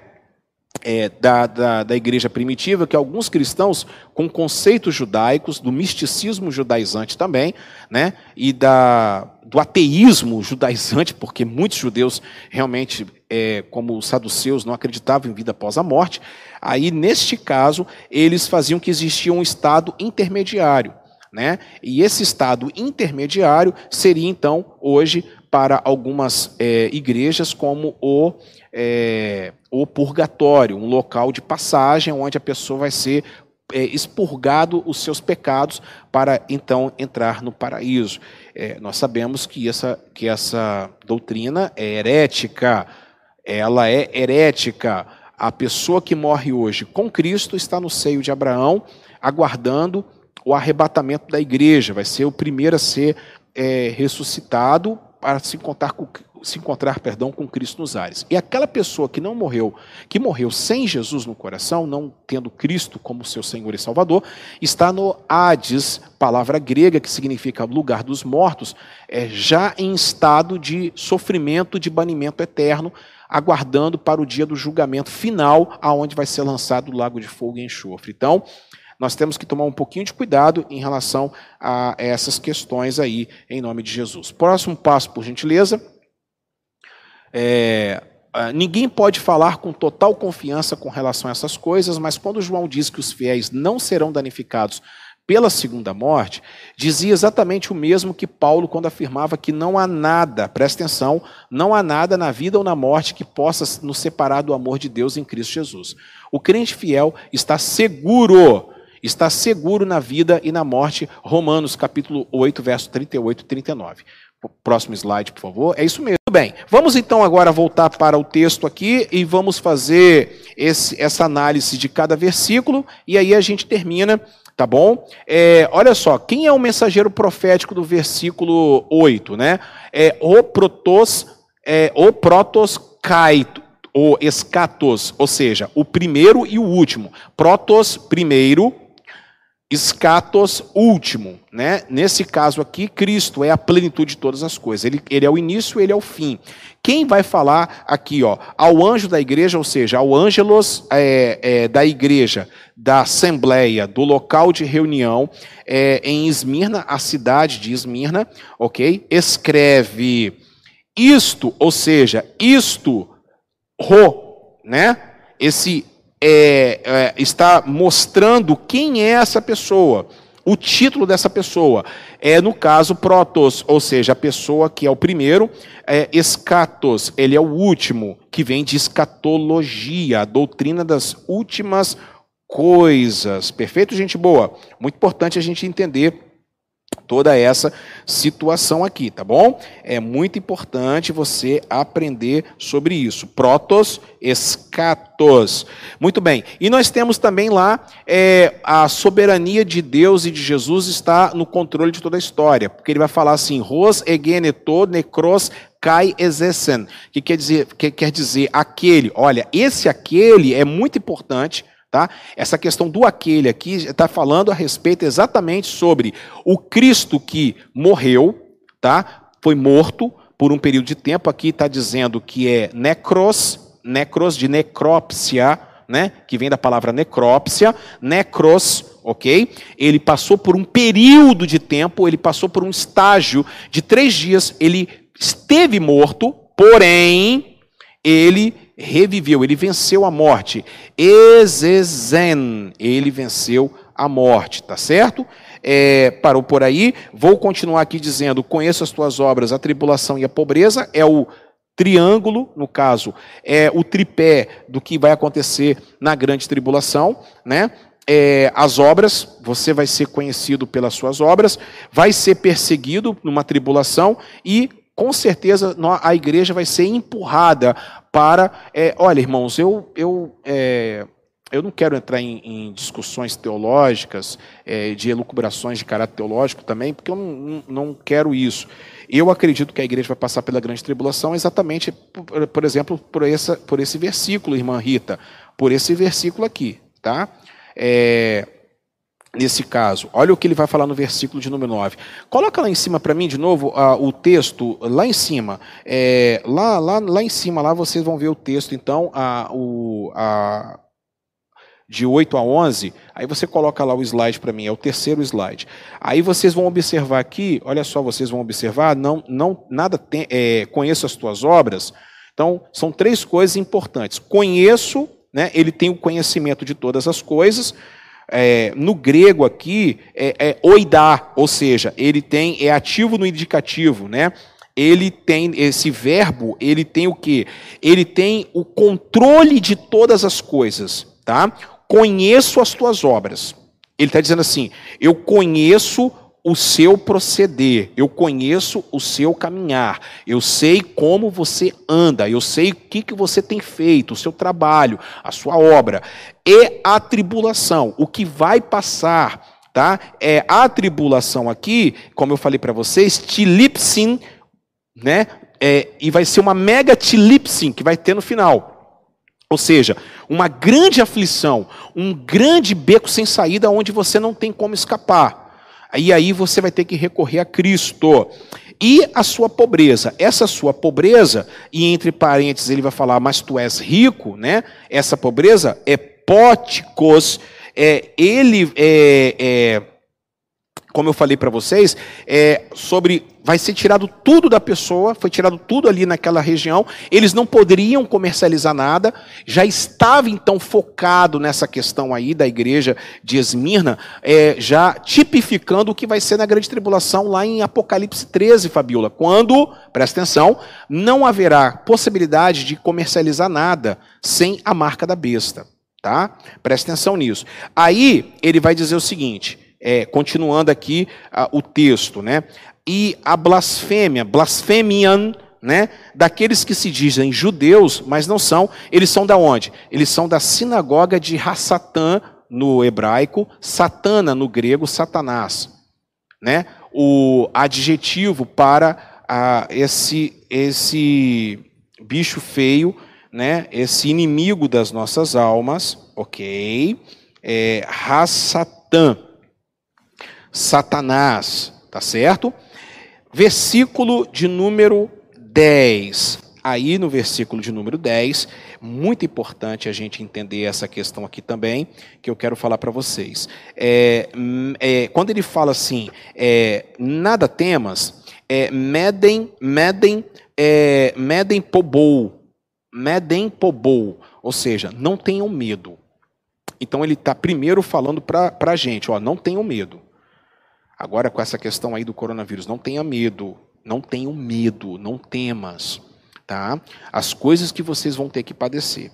[SPEAKER 2] é, da, da, da, igreja primitiva, que alguns cristãos, com conceitos judaicos, do misticismo judaizante também, né, e da, do ateísmo judaizante, porque muitos judeus realmente, é, como os saduceus, não acreditavam em vida após a morte, aí, neste caso, eles faziam que existia um estado intermediário. Né? E esse estado intermediário seria, então, hoje, para algumas é, igrejas, como o é, o purgatório, um local de passagem onde a pessoa vai ser é, expurgado os seus pecados para então entrar no paraíso. É, nós sabemos que essa, que essa doutrina é herética, ela é herética. A pessoa que morre hoje com Cristo está no seio de Abraão, aguardando o arrebatamento da igreja, vai ser o primeiro a ser é, ressuscitado para se encontrar com, se encontrar, perdão, com Cristo nos ares. E aquela pessoa que não morreu, que morreu sem Jesus no coração, não tendo Cristo como seu Senhor e Salvador, está no Hades, palavra grega que significa lugar dos mortos, é já em estado de sofrimento, de banimento eterno, aguardando para o dia do julgamento final, aonde vai ser lançado o lago de fogo e enxofre. Então, nós temos que tomar um pouquinho de cuidado em relação a essas questões aí, em nome de Jesus. Próximo passo, por gentileza. É, ninguém pode falar com total confiança com relação a essas coisas, mas quando João diz que os fiéis não serão danificados pela segunda morte, dizia exatamente o mesmo que Paulo quando afirmava que não há nada, presta atenção, não há nada na vida ou na morte que possa nos separar do amor de Deus em Cristo Jesus. O crente fiel está seguro, está seguro na vida e na morte. Romanos capítulo 8, verso 38 e 39. Próximo slide, por favor. É isso mesmo. Bem, vamos então agora voltar para o texto aqui e vamos fazer esse, essa análise de cada versículo e aí a gente termina, tá bom? É, olha só, quem é o mensageiro profético do versículo 8, né? É o protos, é, o protos kaito, o escatos, ou seja, o primeiro e o último. Protos, primeiro, escatos último, né? Nesse caso aqui, Cristo é a plenitude de todas as coisas. Ele, ele é o início, ele é o fim. Quem vai falar aqui, ó, ao anjo da igreja, ou seja, ao ângelos é, é, da igreja, da assembleia, do local de reunião é, em Esmirna, a cidade de Esmirna, ok? Escreve isto, ou seja, isto, ro, né? Esse é, é, está mostrando quem é essa pessoa. O título dessa pessoa é, no caso, protos, ou seja, a pessoa que é o primeiro, é escatos, ele é o último, que vem de escatologia, a doutrina das últimas coisas. Perfeito, gente boa? Muito importante a gente entender toda essa situação aqui, tá bom? É muito importante você aprender sobre isso. Protos, escatos. Muito bem. E nós temos também lá é, a soberania de Deus e de Jesus está no controle de toda a história, porque ele vai falar assim: ros egeneto necros kai exessen, que quer dizer, que quer dizer aquele. Olha, esse aquele é muito importante Tá? Essa questão do aquele aqui está falando a respeito exatamente sobre o Cristo que morreu, tá? foi morto por um período de tempo. Aqui está dizendo que é necros, necros de necrópsia, né? que vem da palavra necrópsia, necros, ok? Ele passou por um período de tempo, ele passou por um estágio de três dias, ele esteve morto, porém, ele reviveu, ele venceu a morte. Ezezen, ele venceu a morte, tá certo? É, parou por aí. Vou continuar aqui dizendo: conheço as tuas obras, a tribulação e a pobreza. É o triângulo, no caso, é o tripé do que vai acontecer na grande tribulação, né? É, as obras, você vai ser conhecido pelas suas obras, vai ser perseguido numa tribulação e com certeza a igreja vai ser empurrada para. É, olha, irmãos, eu, eu, é, eu não quero entrar em, em discussões teológicas, é, de elucubrações de caráter teológico também, porque eu não, não quero isso. Eu acredito que a igreja vai passar pela grande tribulação exatamente, por, por exemplo, por, essa, por esse versículo, irmã Rita, por esse versículo aqui, tá? É, nesse caso. Olha o que ele vai falar no versículo de número 9. Coloca lá em cima para mim de novo uh, o texto, lá em cima. É, lá, lá, lá em cima, lá vocês vão ver o texto, então, uh, o, uh, de 8 a 11. Aí você coloca lá o slide para mim, é o terceiro slide. Aí vocês vão observar aqui, olha só, vocês vão observar, não, não nada tem, é, conheço as tuas obras. Então, são três coisas importantes. Conheço, né, ele tem o conhecimento de todas as coisas, é, no grego aqui é, é oidá, ou seja, ele tem é ativo no indicativo, né? Ele tem esse verbo, ele tem o que? Ele tem o controle de todas as coisas, tá? Conheço as tuas obras. Ele está dizendo assim: eu conheço o seu proceder, eu conheço o seu caminhar, eu sei como você anda, eu sei o que, que você tem feito, o seu trabalho, a sua obra. E a tribulação, o que vai passar, tá? É a tribulação aqui, como eu falei para vocês, tilipsin, né? É, e vai ser uma mega tilipsin que vai ter no final. Ou seja, uma grande aflição, um grande beco sem saída onde você não tem como escapar. E aí você vai ter que recorrer a Cristo. E a sua pobreza. Essa sua pobreza, e entre parênteses ele vai falar, mas tu és rico, né? Essa pobreza é póticos, é, ele é, é como eu falei para vocês, é, sobre vai ser tirado tudo da pessoa, foi tirado tudo ali naquela região, eles não poderiam comercializar nada, já estava então focado nessa questão aí da igreja de Esmirna, é, já tipificando o que vai ser na grande tribulação lá em Apocalipse 13, Fabiola, quando, presta atenção, não haverá possibilidade de comercializar nada sem a marca da besta, tá? Presta atenção nisso. Aí ele vai dizer o seguinte, é, continuando aqui uh, o texto, né? E a blasfêmia, blasfemian, né? Daqueles que se dizem judeus, mas não são, eles são da onde? Eles são da sinagoga de Hassatã no hebraico, Satana no grego, Satanás, né? O adjetivo para uh, esse esse bicho feio, né? Esse inimigo das nossas almas, ok? É, Hassatã. Satanás, tá certo? Versículo de número 10. Aí no versículo de número 10, muito importante a gente entender essa questão aqui também, que eu quero falar para vocês. É, é, quando ele fala assim, é, nada temas, é, medem, medem, é, medem pobou, medem pobou, ou seja, não tenham medo. Então ele está primeiro falando para a gente, ó, não tenham medo. Agora, com essa questão aí do coronavírus, não tenha medo, não tenham medo, não temas, tá? As coisas que vocês vão ter que padecer.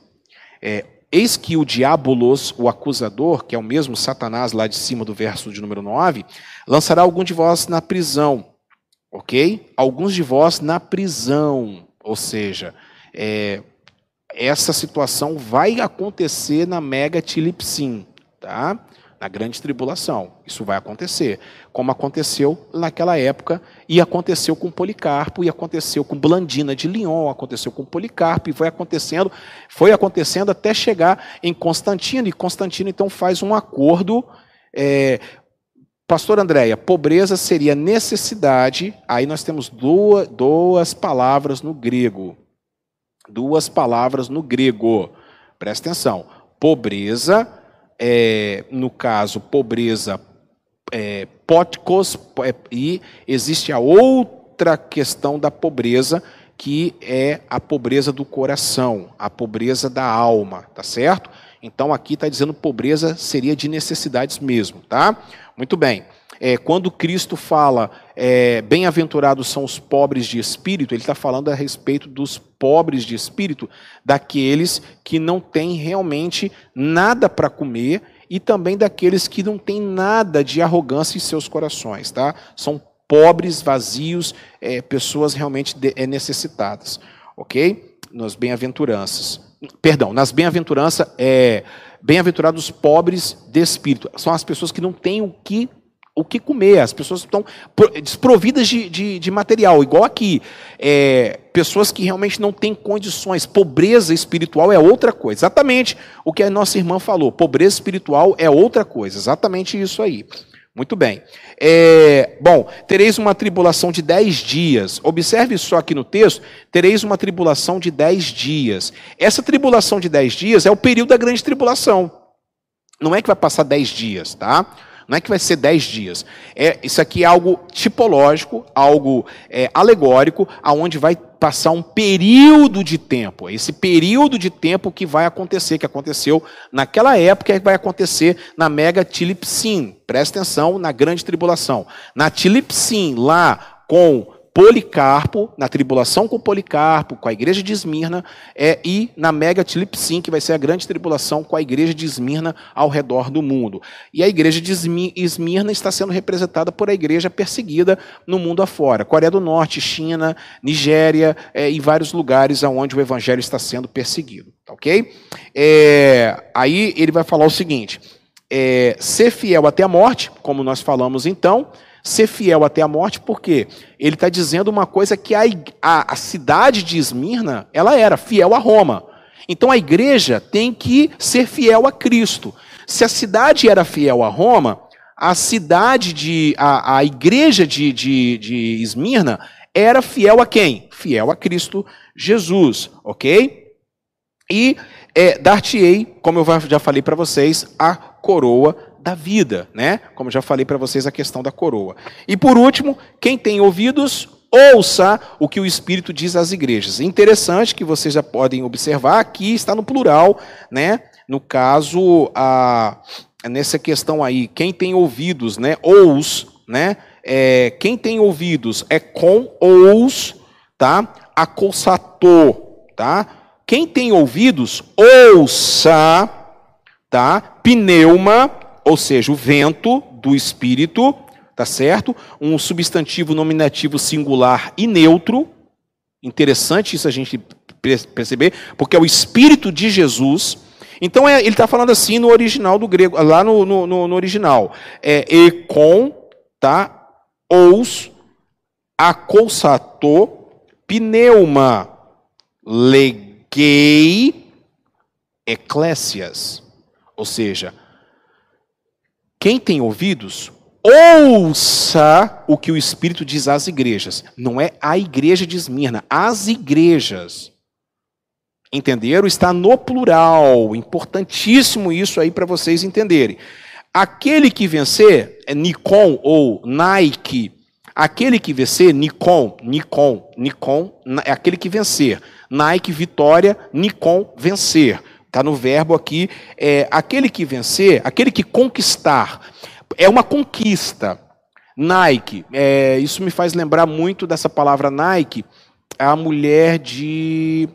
[SPEAKER 2] É, Eis que o diabolos, o acusador, que é o mesmo Satanás lá de cima do verso de número 9, lançará algum de vós na prisão, ok? Alguns de vós na prisão, ou seja, é, essa situação vai acontecer na mega tilipsim, tá? Na grande tribulação. Isso vai acontecer, como aconteceu naquela época, e aconteceu com Policarpo, e aconteceu com Blandina de Lyon, aconteceu com Policarpo, e foi acontecendo, foi acontecendo até chegar em Constantino, e Constantino então faz um acordo. É, Pastor Andréia, pobreza seria necessidade, aí nós temos duas, duas palavras no grego. Duas palavras no grego. Presta atenção. Pobreza é, no caso, pobreza é, póticos, é, e existe a outra questão da pobreza, que é a pobreza do coração, a pobreza da alma, tá certo? Então aqui está dizendo pobreza seria de necessidades mesmo, tá? Muito bem. É, quando Cristo fala é, bem-aventurados são os pobres de espírito, ele está falando a respeito dos pobres de espírito, daqueles que não têm realmente nada para comer e também daqueles que não têm nada de arrogância em seus corações, tá? São pobres, vazios, é, pessoas realmente de, é, necessitadas, ok? Nas bem-aventuranças. Perdão, nas bem-aventuranças, é, bem-aventurados pobres de espírito. São as pessoas que não têm o que o que comer. As pessoas estão desprovidas de, de, de material, igual aqui. É, pessoas que realmente não têm condições. Pobreza espiritual é outra coisa. Exatamente o que a nossa irmã falou. Pobreza espiritual é outra coisa. Exatamente isso aí. Muito bem. É, bom, tereis uma tribulação de dez dias. Observe só aqui no texto: tereis uma tribulação de dez dias. Essa tribulação de dez dias é o período da grande tribulação. Não é que vai passar dez dias, tá? Não é que vai ser dez dias. É, isso aqui é algo tipológico, algo é, alegórico, aonde vai passar um período de tempo. Esse período de tempo que vai acontecer, que aconteceu naquela época e vai acontecer na mega tilipsim. Presta atenção na grande tribulação. Na tilipsim, lá com Policarpo, na tribulação com Policarpo, com a igreja de Esmirna, é, e na mega Tilipsim, que vai ser a grande tribulação com a igreja de Esmirna ao redor do mundo. E a igreja de Esmirna está sendo representada por a igreja perseguida no mundo afora. Coreia do Norte, China, Nigéria é, e vários lugares onde o evangelho está sendo perseguido. Tá ok? É, aí ele vai falar o seguinte: é, ser fiel até a morte, como nós falamos então ser fiel até a morte, porque ele está dizendo uma coisa que a, a, a, cidade de Esmirna, ela era fiel a Roma. Então a igreja tem que ser fiel a Cristo. Se a cidade era fiel a Roma, a cidade de. a, a igreja de, de, de Esmirna era fiel a quem? Fiel a Cristo Jesus, ok? E é, dar-te-ei, como eu já falei para vocês, a coroa da vida, né? Como já falei para vocês a questão da coroa. E por último, quem tem ouvidos, ouça o que o Espírito diz às igrejas. Interessante que vocês já podem observar, aqui está no plural, né? No caso, a, nessa questão aí, quem tem ouvidos, né? Ous, né? É, quem tem ouvidos é com ous, tá? Acolsator, tá? Quem tem ouvidos, ouça, tá? Pneuma, ou seja, o vento do espírito, tá certo? Um substantivo nominativo singular e neutro. Interessante isso a gente perceber, porque é o espírito de Jesus. Então é, ele está falando assim no original do grego, lá no, no, no original. É ekon, tá? Ous, acolsato, pneuma, legei, eclésias. Ou seja, quem tem ouvidos, ouça o que o Espírito diz às igrejas. Não é a igreja de Esmirna, as igrejas. Entenderam? Está no plural. Importantíssimo isso aí para vocês entenderem. Aquele que vencer, é Nikon ou Nike. Aquele que vencer, Nikon, Nikon, Nikon, é aquele que vencer. Nike, vitória, Nikon, vencer. Está no verbo aqui, é, aquele que vencer, aquele que conquistar. É uma conquista. Nike, é, isso me faz lembrar muito dessa palavra Nike, a mulher de,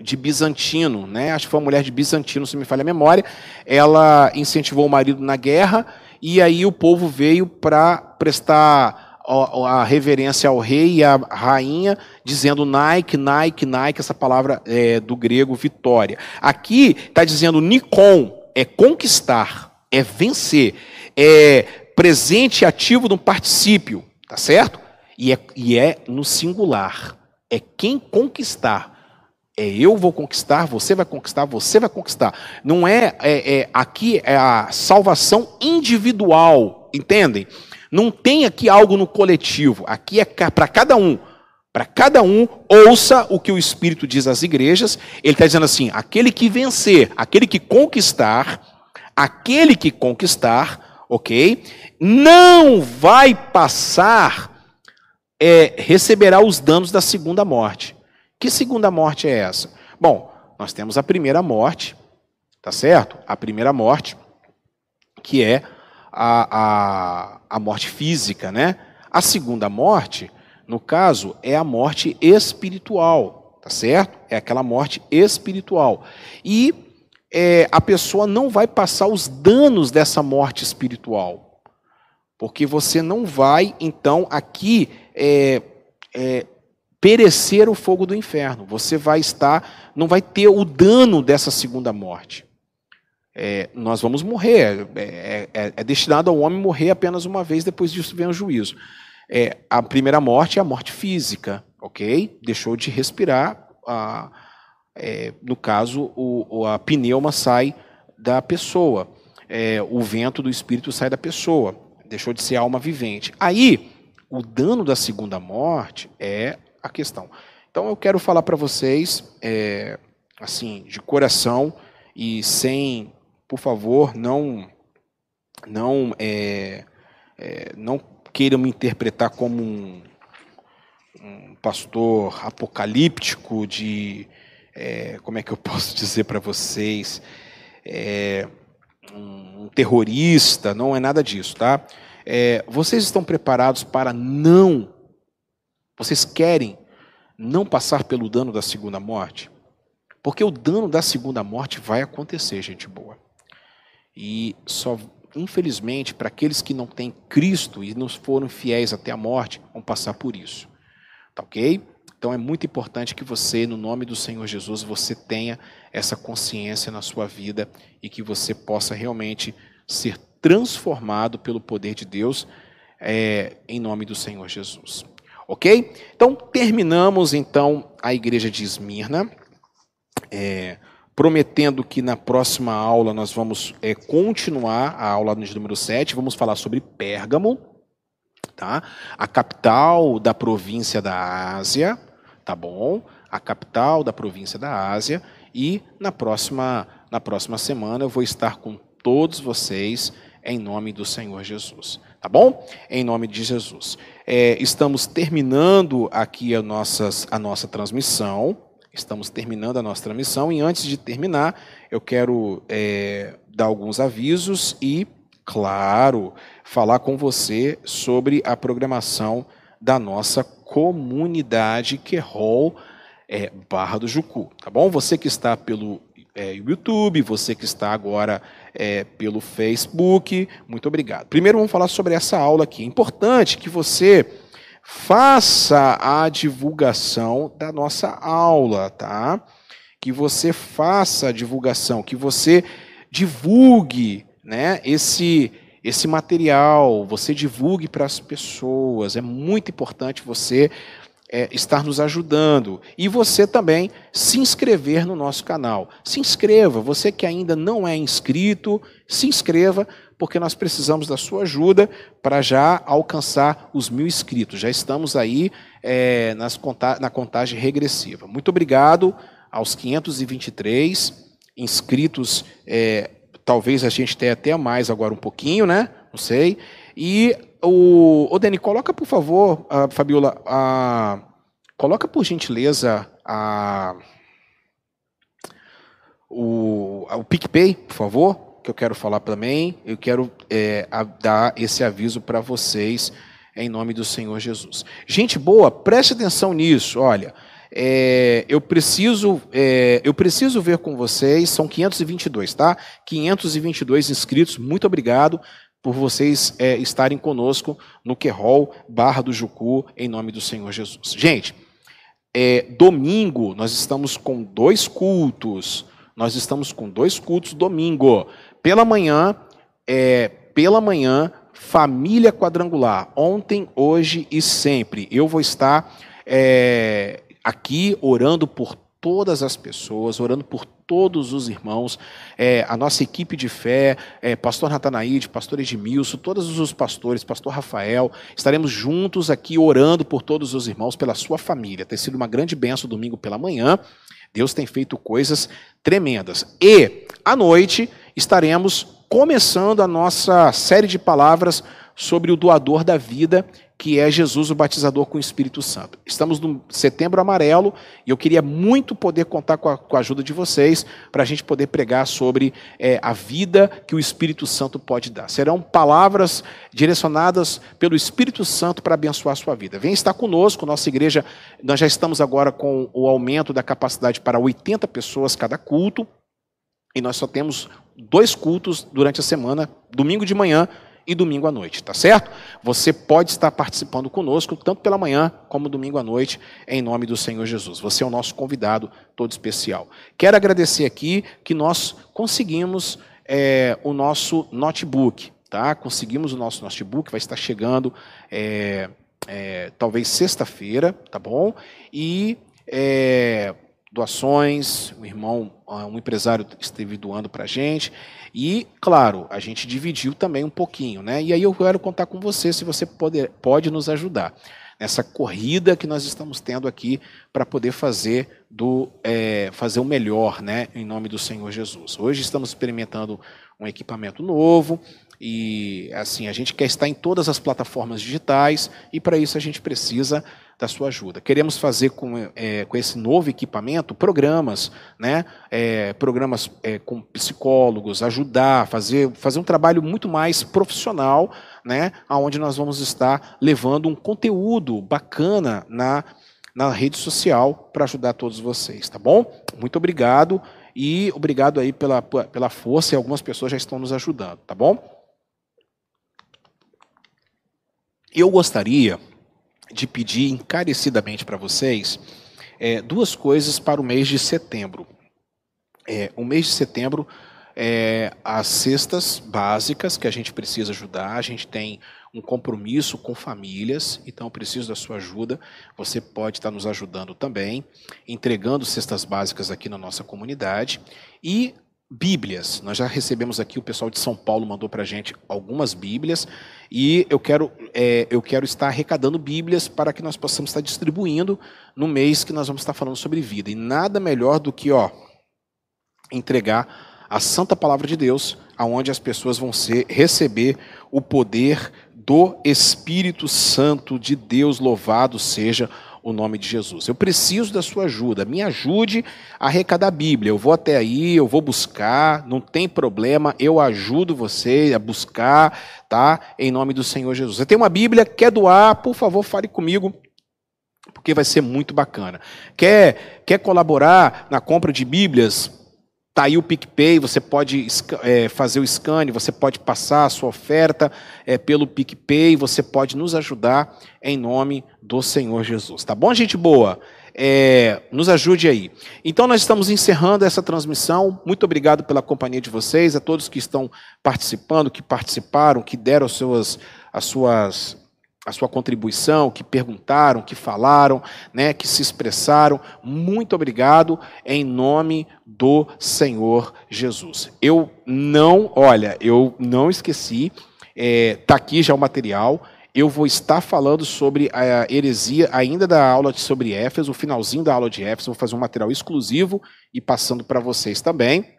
[SPEAKER 2] de Bizantino, né? Acho que foi uma mulher de Bizantino, se me falha a memória. Ela incentivou o marido na guerra e aí o povo veio para prestar a, reverência ao rei e à rainha, dizendo Nike, Nike, Nike, essa palavra é, do grego vitória. Aqui está dizendo Nikon, é conquistar, é vencer, é presente ativo um particípio, tá certo? E é, e é no singular. É quem conquistar. É eu vou conquistar, você vai conquistar, você vai conquistar. Não é, é, é aqui é a salvação individual, entendem? Não tem aqui algo no coletivo. Aqui é para cada um. Para cada um, ouça o que o Espírito diz às igrejas. Ele está dizendo assim: aquele que vencer, aquele que conquistar, aquele que conquistar, ok? Não vai passar é, receberá os danos da segunda morte. Que segunda morte é essa? Bom, nós temos a primeira morte, tá certo? A primeira morte, que é a, a, a morte física, né? A segunda morte, no caso, é a morte espiritual, tá certo? É aquela morte espiritual. E é, a pessoa não vai passar os danos dessa morte espiritual. Porque você não vai, então, aqui é, é, perecer o fogo do inferno. Você vai estar, não vai ter o dano dessa segunda morte. É, nós vamos morrer. É, é, é, destinado ao homem morrer apenas uma vez, depois disso vem o juízo. É, a primeira morte é a morte física, ok? Deixou de respirar. A, é, no caso, o, a pneuma sai da pessoa. o vento do espírito sai da pessoa. Deixou de ser alma vivente. Aí, o dano da segunda morte é a questão. Então eu quero falar para vocês, é, assim, de coração e sem, por favor, não, não, é, é, não queiram me interpretar como um, um pastor apocalíptico de, é, como é que eu posso dizer para vocês, é, um terrorista, não é nada disso, tá? É, vocês estão preparados para não, vocês querem não passar pelo dano da segunda morte? Porque o dano da segunda morte vai acontecer, gente boa. E só, infelizmente, para aqueles que não têm Cristo e não foram fiéis até a morte, vão passar por isso. Tá ok? Então é muito importante que você, no nome do Senhor Jesus, você tenha essa consciência na sua vida e que você possa realmente ser transformado pelo poder de Deus é, em nome do Senhor Jesus. Ok? Então, terminamos então a igreja de Esmirna, é, prometendo que na próxima aula nós vamos é, continuar a aula de número 7, vamos falar sobre Pérgamo, tá? a capital da província da Ásia, tá bom? A capital da província da Ásia, e na próxima, na próxima semana eu vou estar com todos vocês em nome do Senhor Jesus. Tá bom? Em nome de Jesus. É, estamos terminando aqui a, nossas, a nossa transmissão. Estamos terminando a nossa transmissão. E antes de terminar, eu quero é, dar alguns avisos e, claro, falar com você sobre a programação da nossa comunidade Querol é, Barra do Jucu. Tá bom? Você que está pelo é, YouTube, você que está agora é, pelo Facebook, muito obrigado. Primeiro vamos falar sobre essa aula aqui. É importante que você faça a divulgação da nossa aula, tá? Que você faça a divulgação, que você divulgue, né, esse esse material, você divulgue para as pessoas. É muito importante você é, estar nos ajudando. E você também se inscrever no nosso canal. Se inscreva, você que ainda não é inscrito, se inscreva, porque nós precisamos da sua ajuda para já alcançar os mil inscritos. Já estamos aí é, conta na contagem regressiva. Muito obrigado aos 523 inscritos. É, talvez a gente tenha até mais agora um pouquinho, né? Não sei. E o, o coloca por favor, a Fabiola, a, coloca por gentileza a, o, o PicPay, por favor, que eu quero falar também. Eu quero é, a, dar esse aviso para vocês em nome do Senhor Jesus. Gente boa, preste atenção nisso. Olha, É, eu preciso é, eu preciso ver com vocês, são 522, tá? 522 inscritos, muito obrigado por vocês é, estarem conosco no Querol Barra do Jucu, em nome do Senhor Jesus. Gente, é, domingo nós estamos com dois cultos, nós estamos com dois cultos domingo. Pela manhã, é, pela manhã, família quadrangular. Ontem, hoje e sempre. Eu vou estar é, aqui orando por todas as pessoas, orando por todos os irmãos, é, a nossa equipe de fé, é, pastor Natanaide, pastor Edmilson, todos os pastores, pastor Rafael, estaremos juntos aqui orando por todos os irmãos, pela sua família. Tem sido uma grande benção domingo pela manhã. Deus tem feito coisas tremendas. E à noite estaremos começando a nossa série de palavras sobre o doador da vida, que é Jesus, o batizador com o Espírito Santo. Estamos no setembro amarelo e eu queria muito poder contar com a, com a ajuda de vocês para a gente poder pregar sobre é, a vida que o Espírito Santo pode dar. Serão palavras direcionadas pelo Espírito Santo para abençoar a sua vida. Vem estar conosco, nossa igreja, nós já estamos agora com o aumento da capacidade para 80 pessoas cada culto. E nós só temos dois cultos durante a semana, domingo de manhã e domingo à noite, tá certo? Você pode estar participando conosco, tanto pela manhã como domingo à noite, em nome do Senhor Jesus. Você é o nosso convidado todo especial. Quero agradecer aqui que nós conseguimos é, o nosso notebook, tá? Conseguimos o nosso notebook, vai estar chegando é, é, talvez sexta-feira, tá bom? E é, doações, um irmão, um empresário esteve doando para a gente. E, claro, a gente dividiu também um pouquinho, né? E aí eu quero contar com você se você pode, pode nos ajudar nessa corrida que nós estamos tendo aqui para poder fazer do é, fazer o melhor, né? Em nome do Senhor Jesus. Hoje estamos experimentando um equipamento novo e assim a gente quer estar em todas as plataformas digitais e para isso a gente precisa da sua ajuda. Queremos fazer com, é, com esse novo equipamento programas, né, é, programas é, com psicólogos, ajudar, fazer, fazer um trabalho muito mais profissional, né, onde nós vamos estar levando um conteúdo bacana na, na rede social para ajudar todos vocês, tá bom? Muito obrigado e obrigado aí pela, pela força e algumas pessoas já estão nos ajudando, tá bom? Eu gostaria de pedir encarecidamente para vocês é, duas coisas para o mês de setembro. É, o mês de setembro, é, as cestas básicas que a gente precisa ajudar, a gente tem um compromisso com famílias, então eu preciso da sua ajuda. Você pode estar nos ajudando também, entregando cestas básicas aqui na nossa comunidade. E Bíblias. Nós já recebemos aqui, o pessoal de São Paulo mandou para a gente algumas Bíblias. E eu quero, é, eu quero estar arrecadando Bíblias para que nós possamos estar distribuindo no mês que nós vamos estar falando sobre vida. E nada melhor do que ó, entregar a santa palavra de Deus, aonde as pessoas vão ser, receber o poder do Espírito Santo de Deus, louvado seja o nome de Jesus. Eu preciso da sua ajuda. Me ajude a arrecadar a Bíblia. Eu vou até aí, eu vou buscar, não tem problema, eu ajudo você a buscar, tá? Em nome do Senhor Jesus. Você tem uma Bíblia, quer doar, por favor, fale comigo porque vai ser muito bacana. Quer, quer colaborar na compra de Bíblias? Está aí o PicPay, você pode é, fazer o scan, você pode passar a sua oferta é, pelo PicPay, você pode nos ajudar em nome do Senhor Jesus. Tá bom, gente boa? É, nos ajude aí. Então, nós estamos encerrando essa transmissão. Muito obrigado pela companhia de vocês, a todos que estão participando, que participaram, que deram as suas, as suas a sua contribuição, que perguntaram, que falaram, né, que se expressaram. Muito obrigado em nome do Senhor Jesus. Eu não, olha, eu não esqueci, é, tá aqui já o material. Eu vou estar falando sobre a heresia ainda da aula sobre Éfeso, o finalzinho da aula de Éfeso. Vou fazer um material exclusivo e passando para vocês também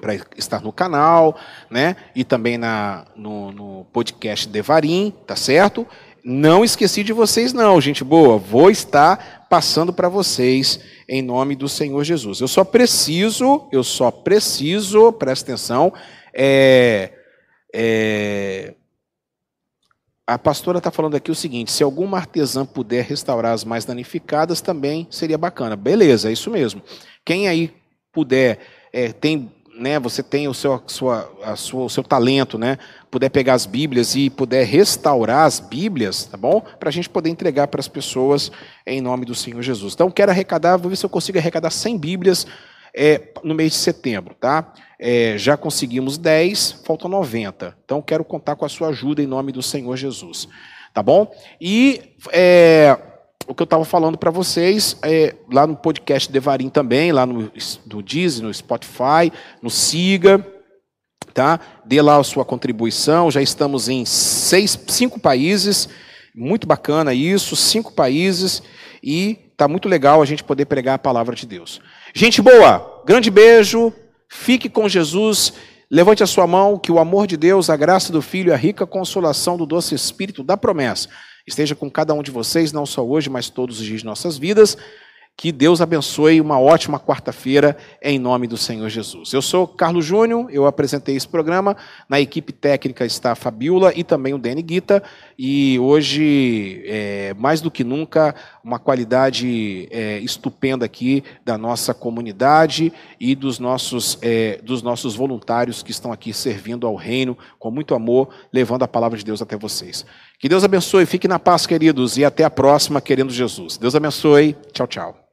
[SPEAKER 2] para estar no canal, né? E também na, no, no podcast Devarim, tá certo? Não esqueci de vocês, não, gente boa. Vou estar passando para vocês em nome do Senhor Jesus. Eu só preciso, eu só preciso, presta atenção, é, é, a pastora está falando aqui o seguinte: se alguma artesã puder restaurar as mais danificadas, também seria bacana. Beleza, é isso mesmo. Quem aí puder, é, tem, né, você tem o seu, sua, a sua, o seu talento, né, puder pegar as Bíblias e puder restaurar as Bíblias, tá bom? Para a gente poder entregar para as pessoas em nome do Senhor Jesus. Então, quero arrecadar, vou ver se eu consigo arrecadar 100 Bíblias é, no mês de setembro, tá? É, já conseguimos 10, faltam 90. Então, quero contar com a sua ajuda em nome do Senhor Jesus, tá bom? E é, o que eu estava falando para vocês, é, lá no podcast Devarim também, lá no, no Disney, no Spotify, no Siga, tá? Dê lá a sua contribuição. Já estamos em seis, cinco países, muito bacana isso, cinco países e tá muito legal a gente poder pregar a palavra de Deus. Gente boa, grande beijo, fique com Jesus. Levante a sua mão, que o amor de Deus, a graça do Filho, a rica consolação do doce Espírito da promessa esteja com cada um de vocês, não só hoje, mas todos os dias de nossas vidas. Que Deus abençoe uma ótima quarta-feira em nome do Senhor Jesus. Eu sou Carlos Júnior, eu apresentei esse programa. Na equipe técnica está a Fabiola e também o Dani Guita. E hoje, é, mais do que nunca, uma qualidade é, estupenda aqui da nossa comunidade e dos nossos, é, dos nossos voluntários que estão aqui servindo ao reino com muito amor, levando a palavra de Deus até vocês. Que Deus abençoe, fique na paz, queridos, e até a próxima, querendo Jesus. Deus abençoe. Tchau, tchau.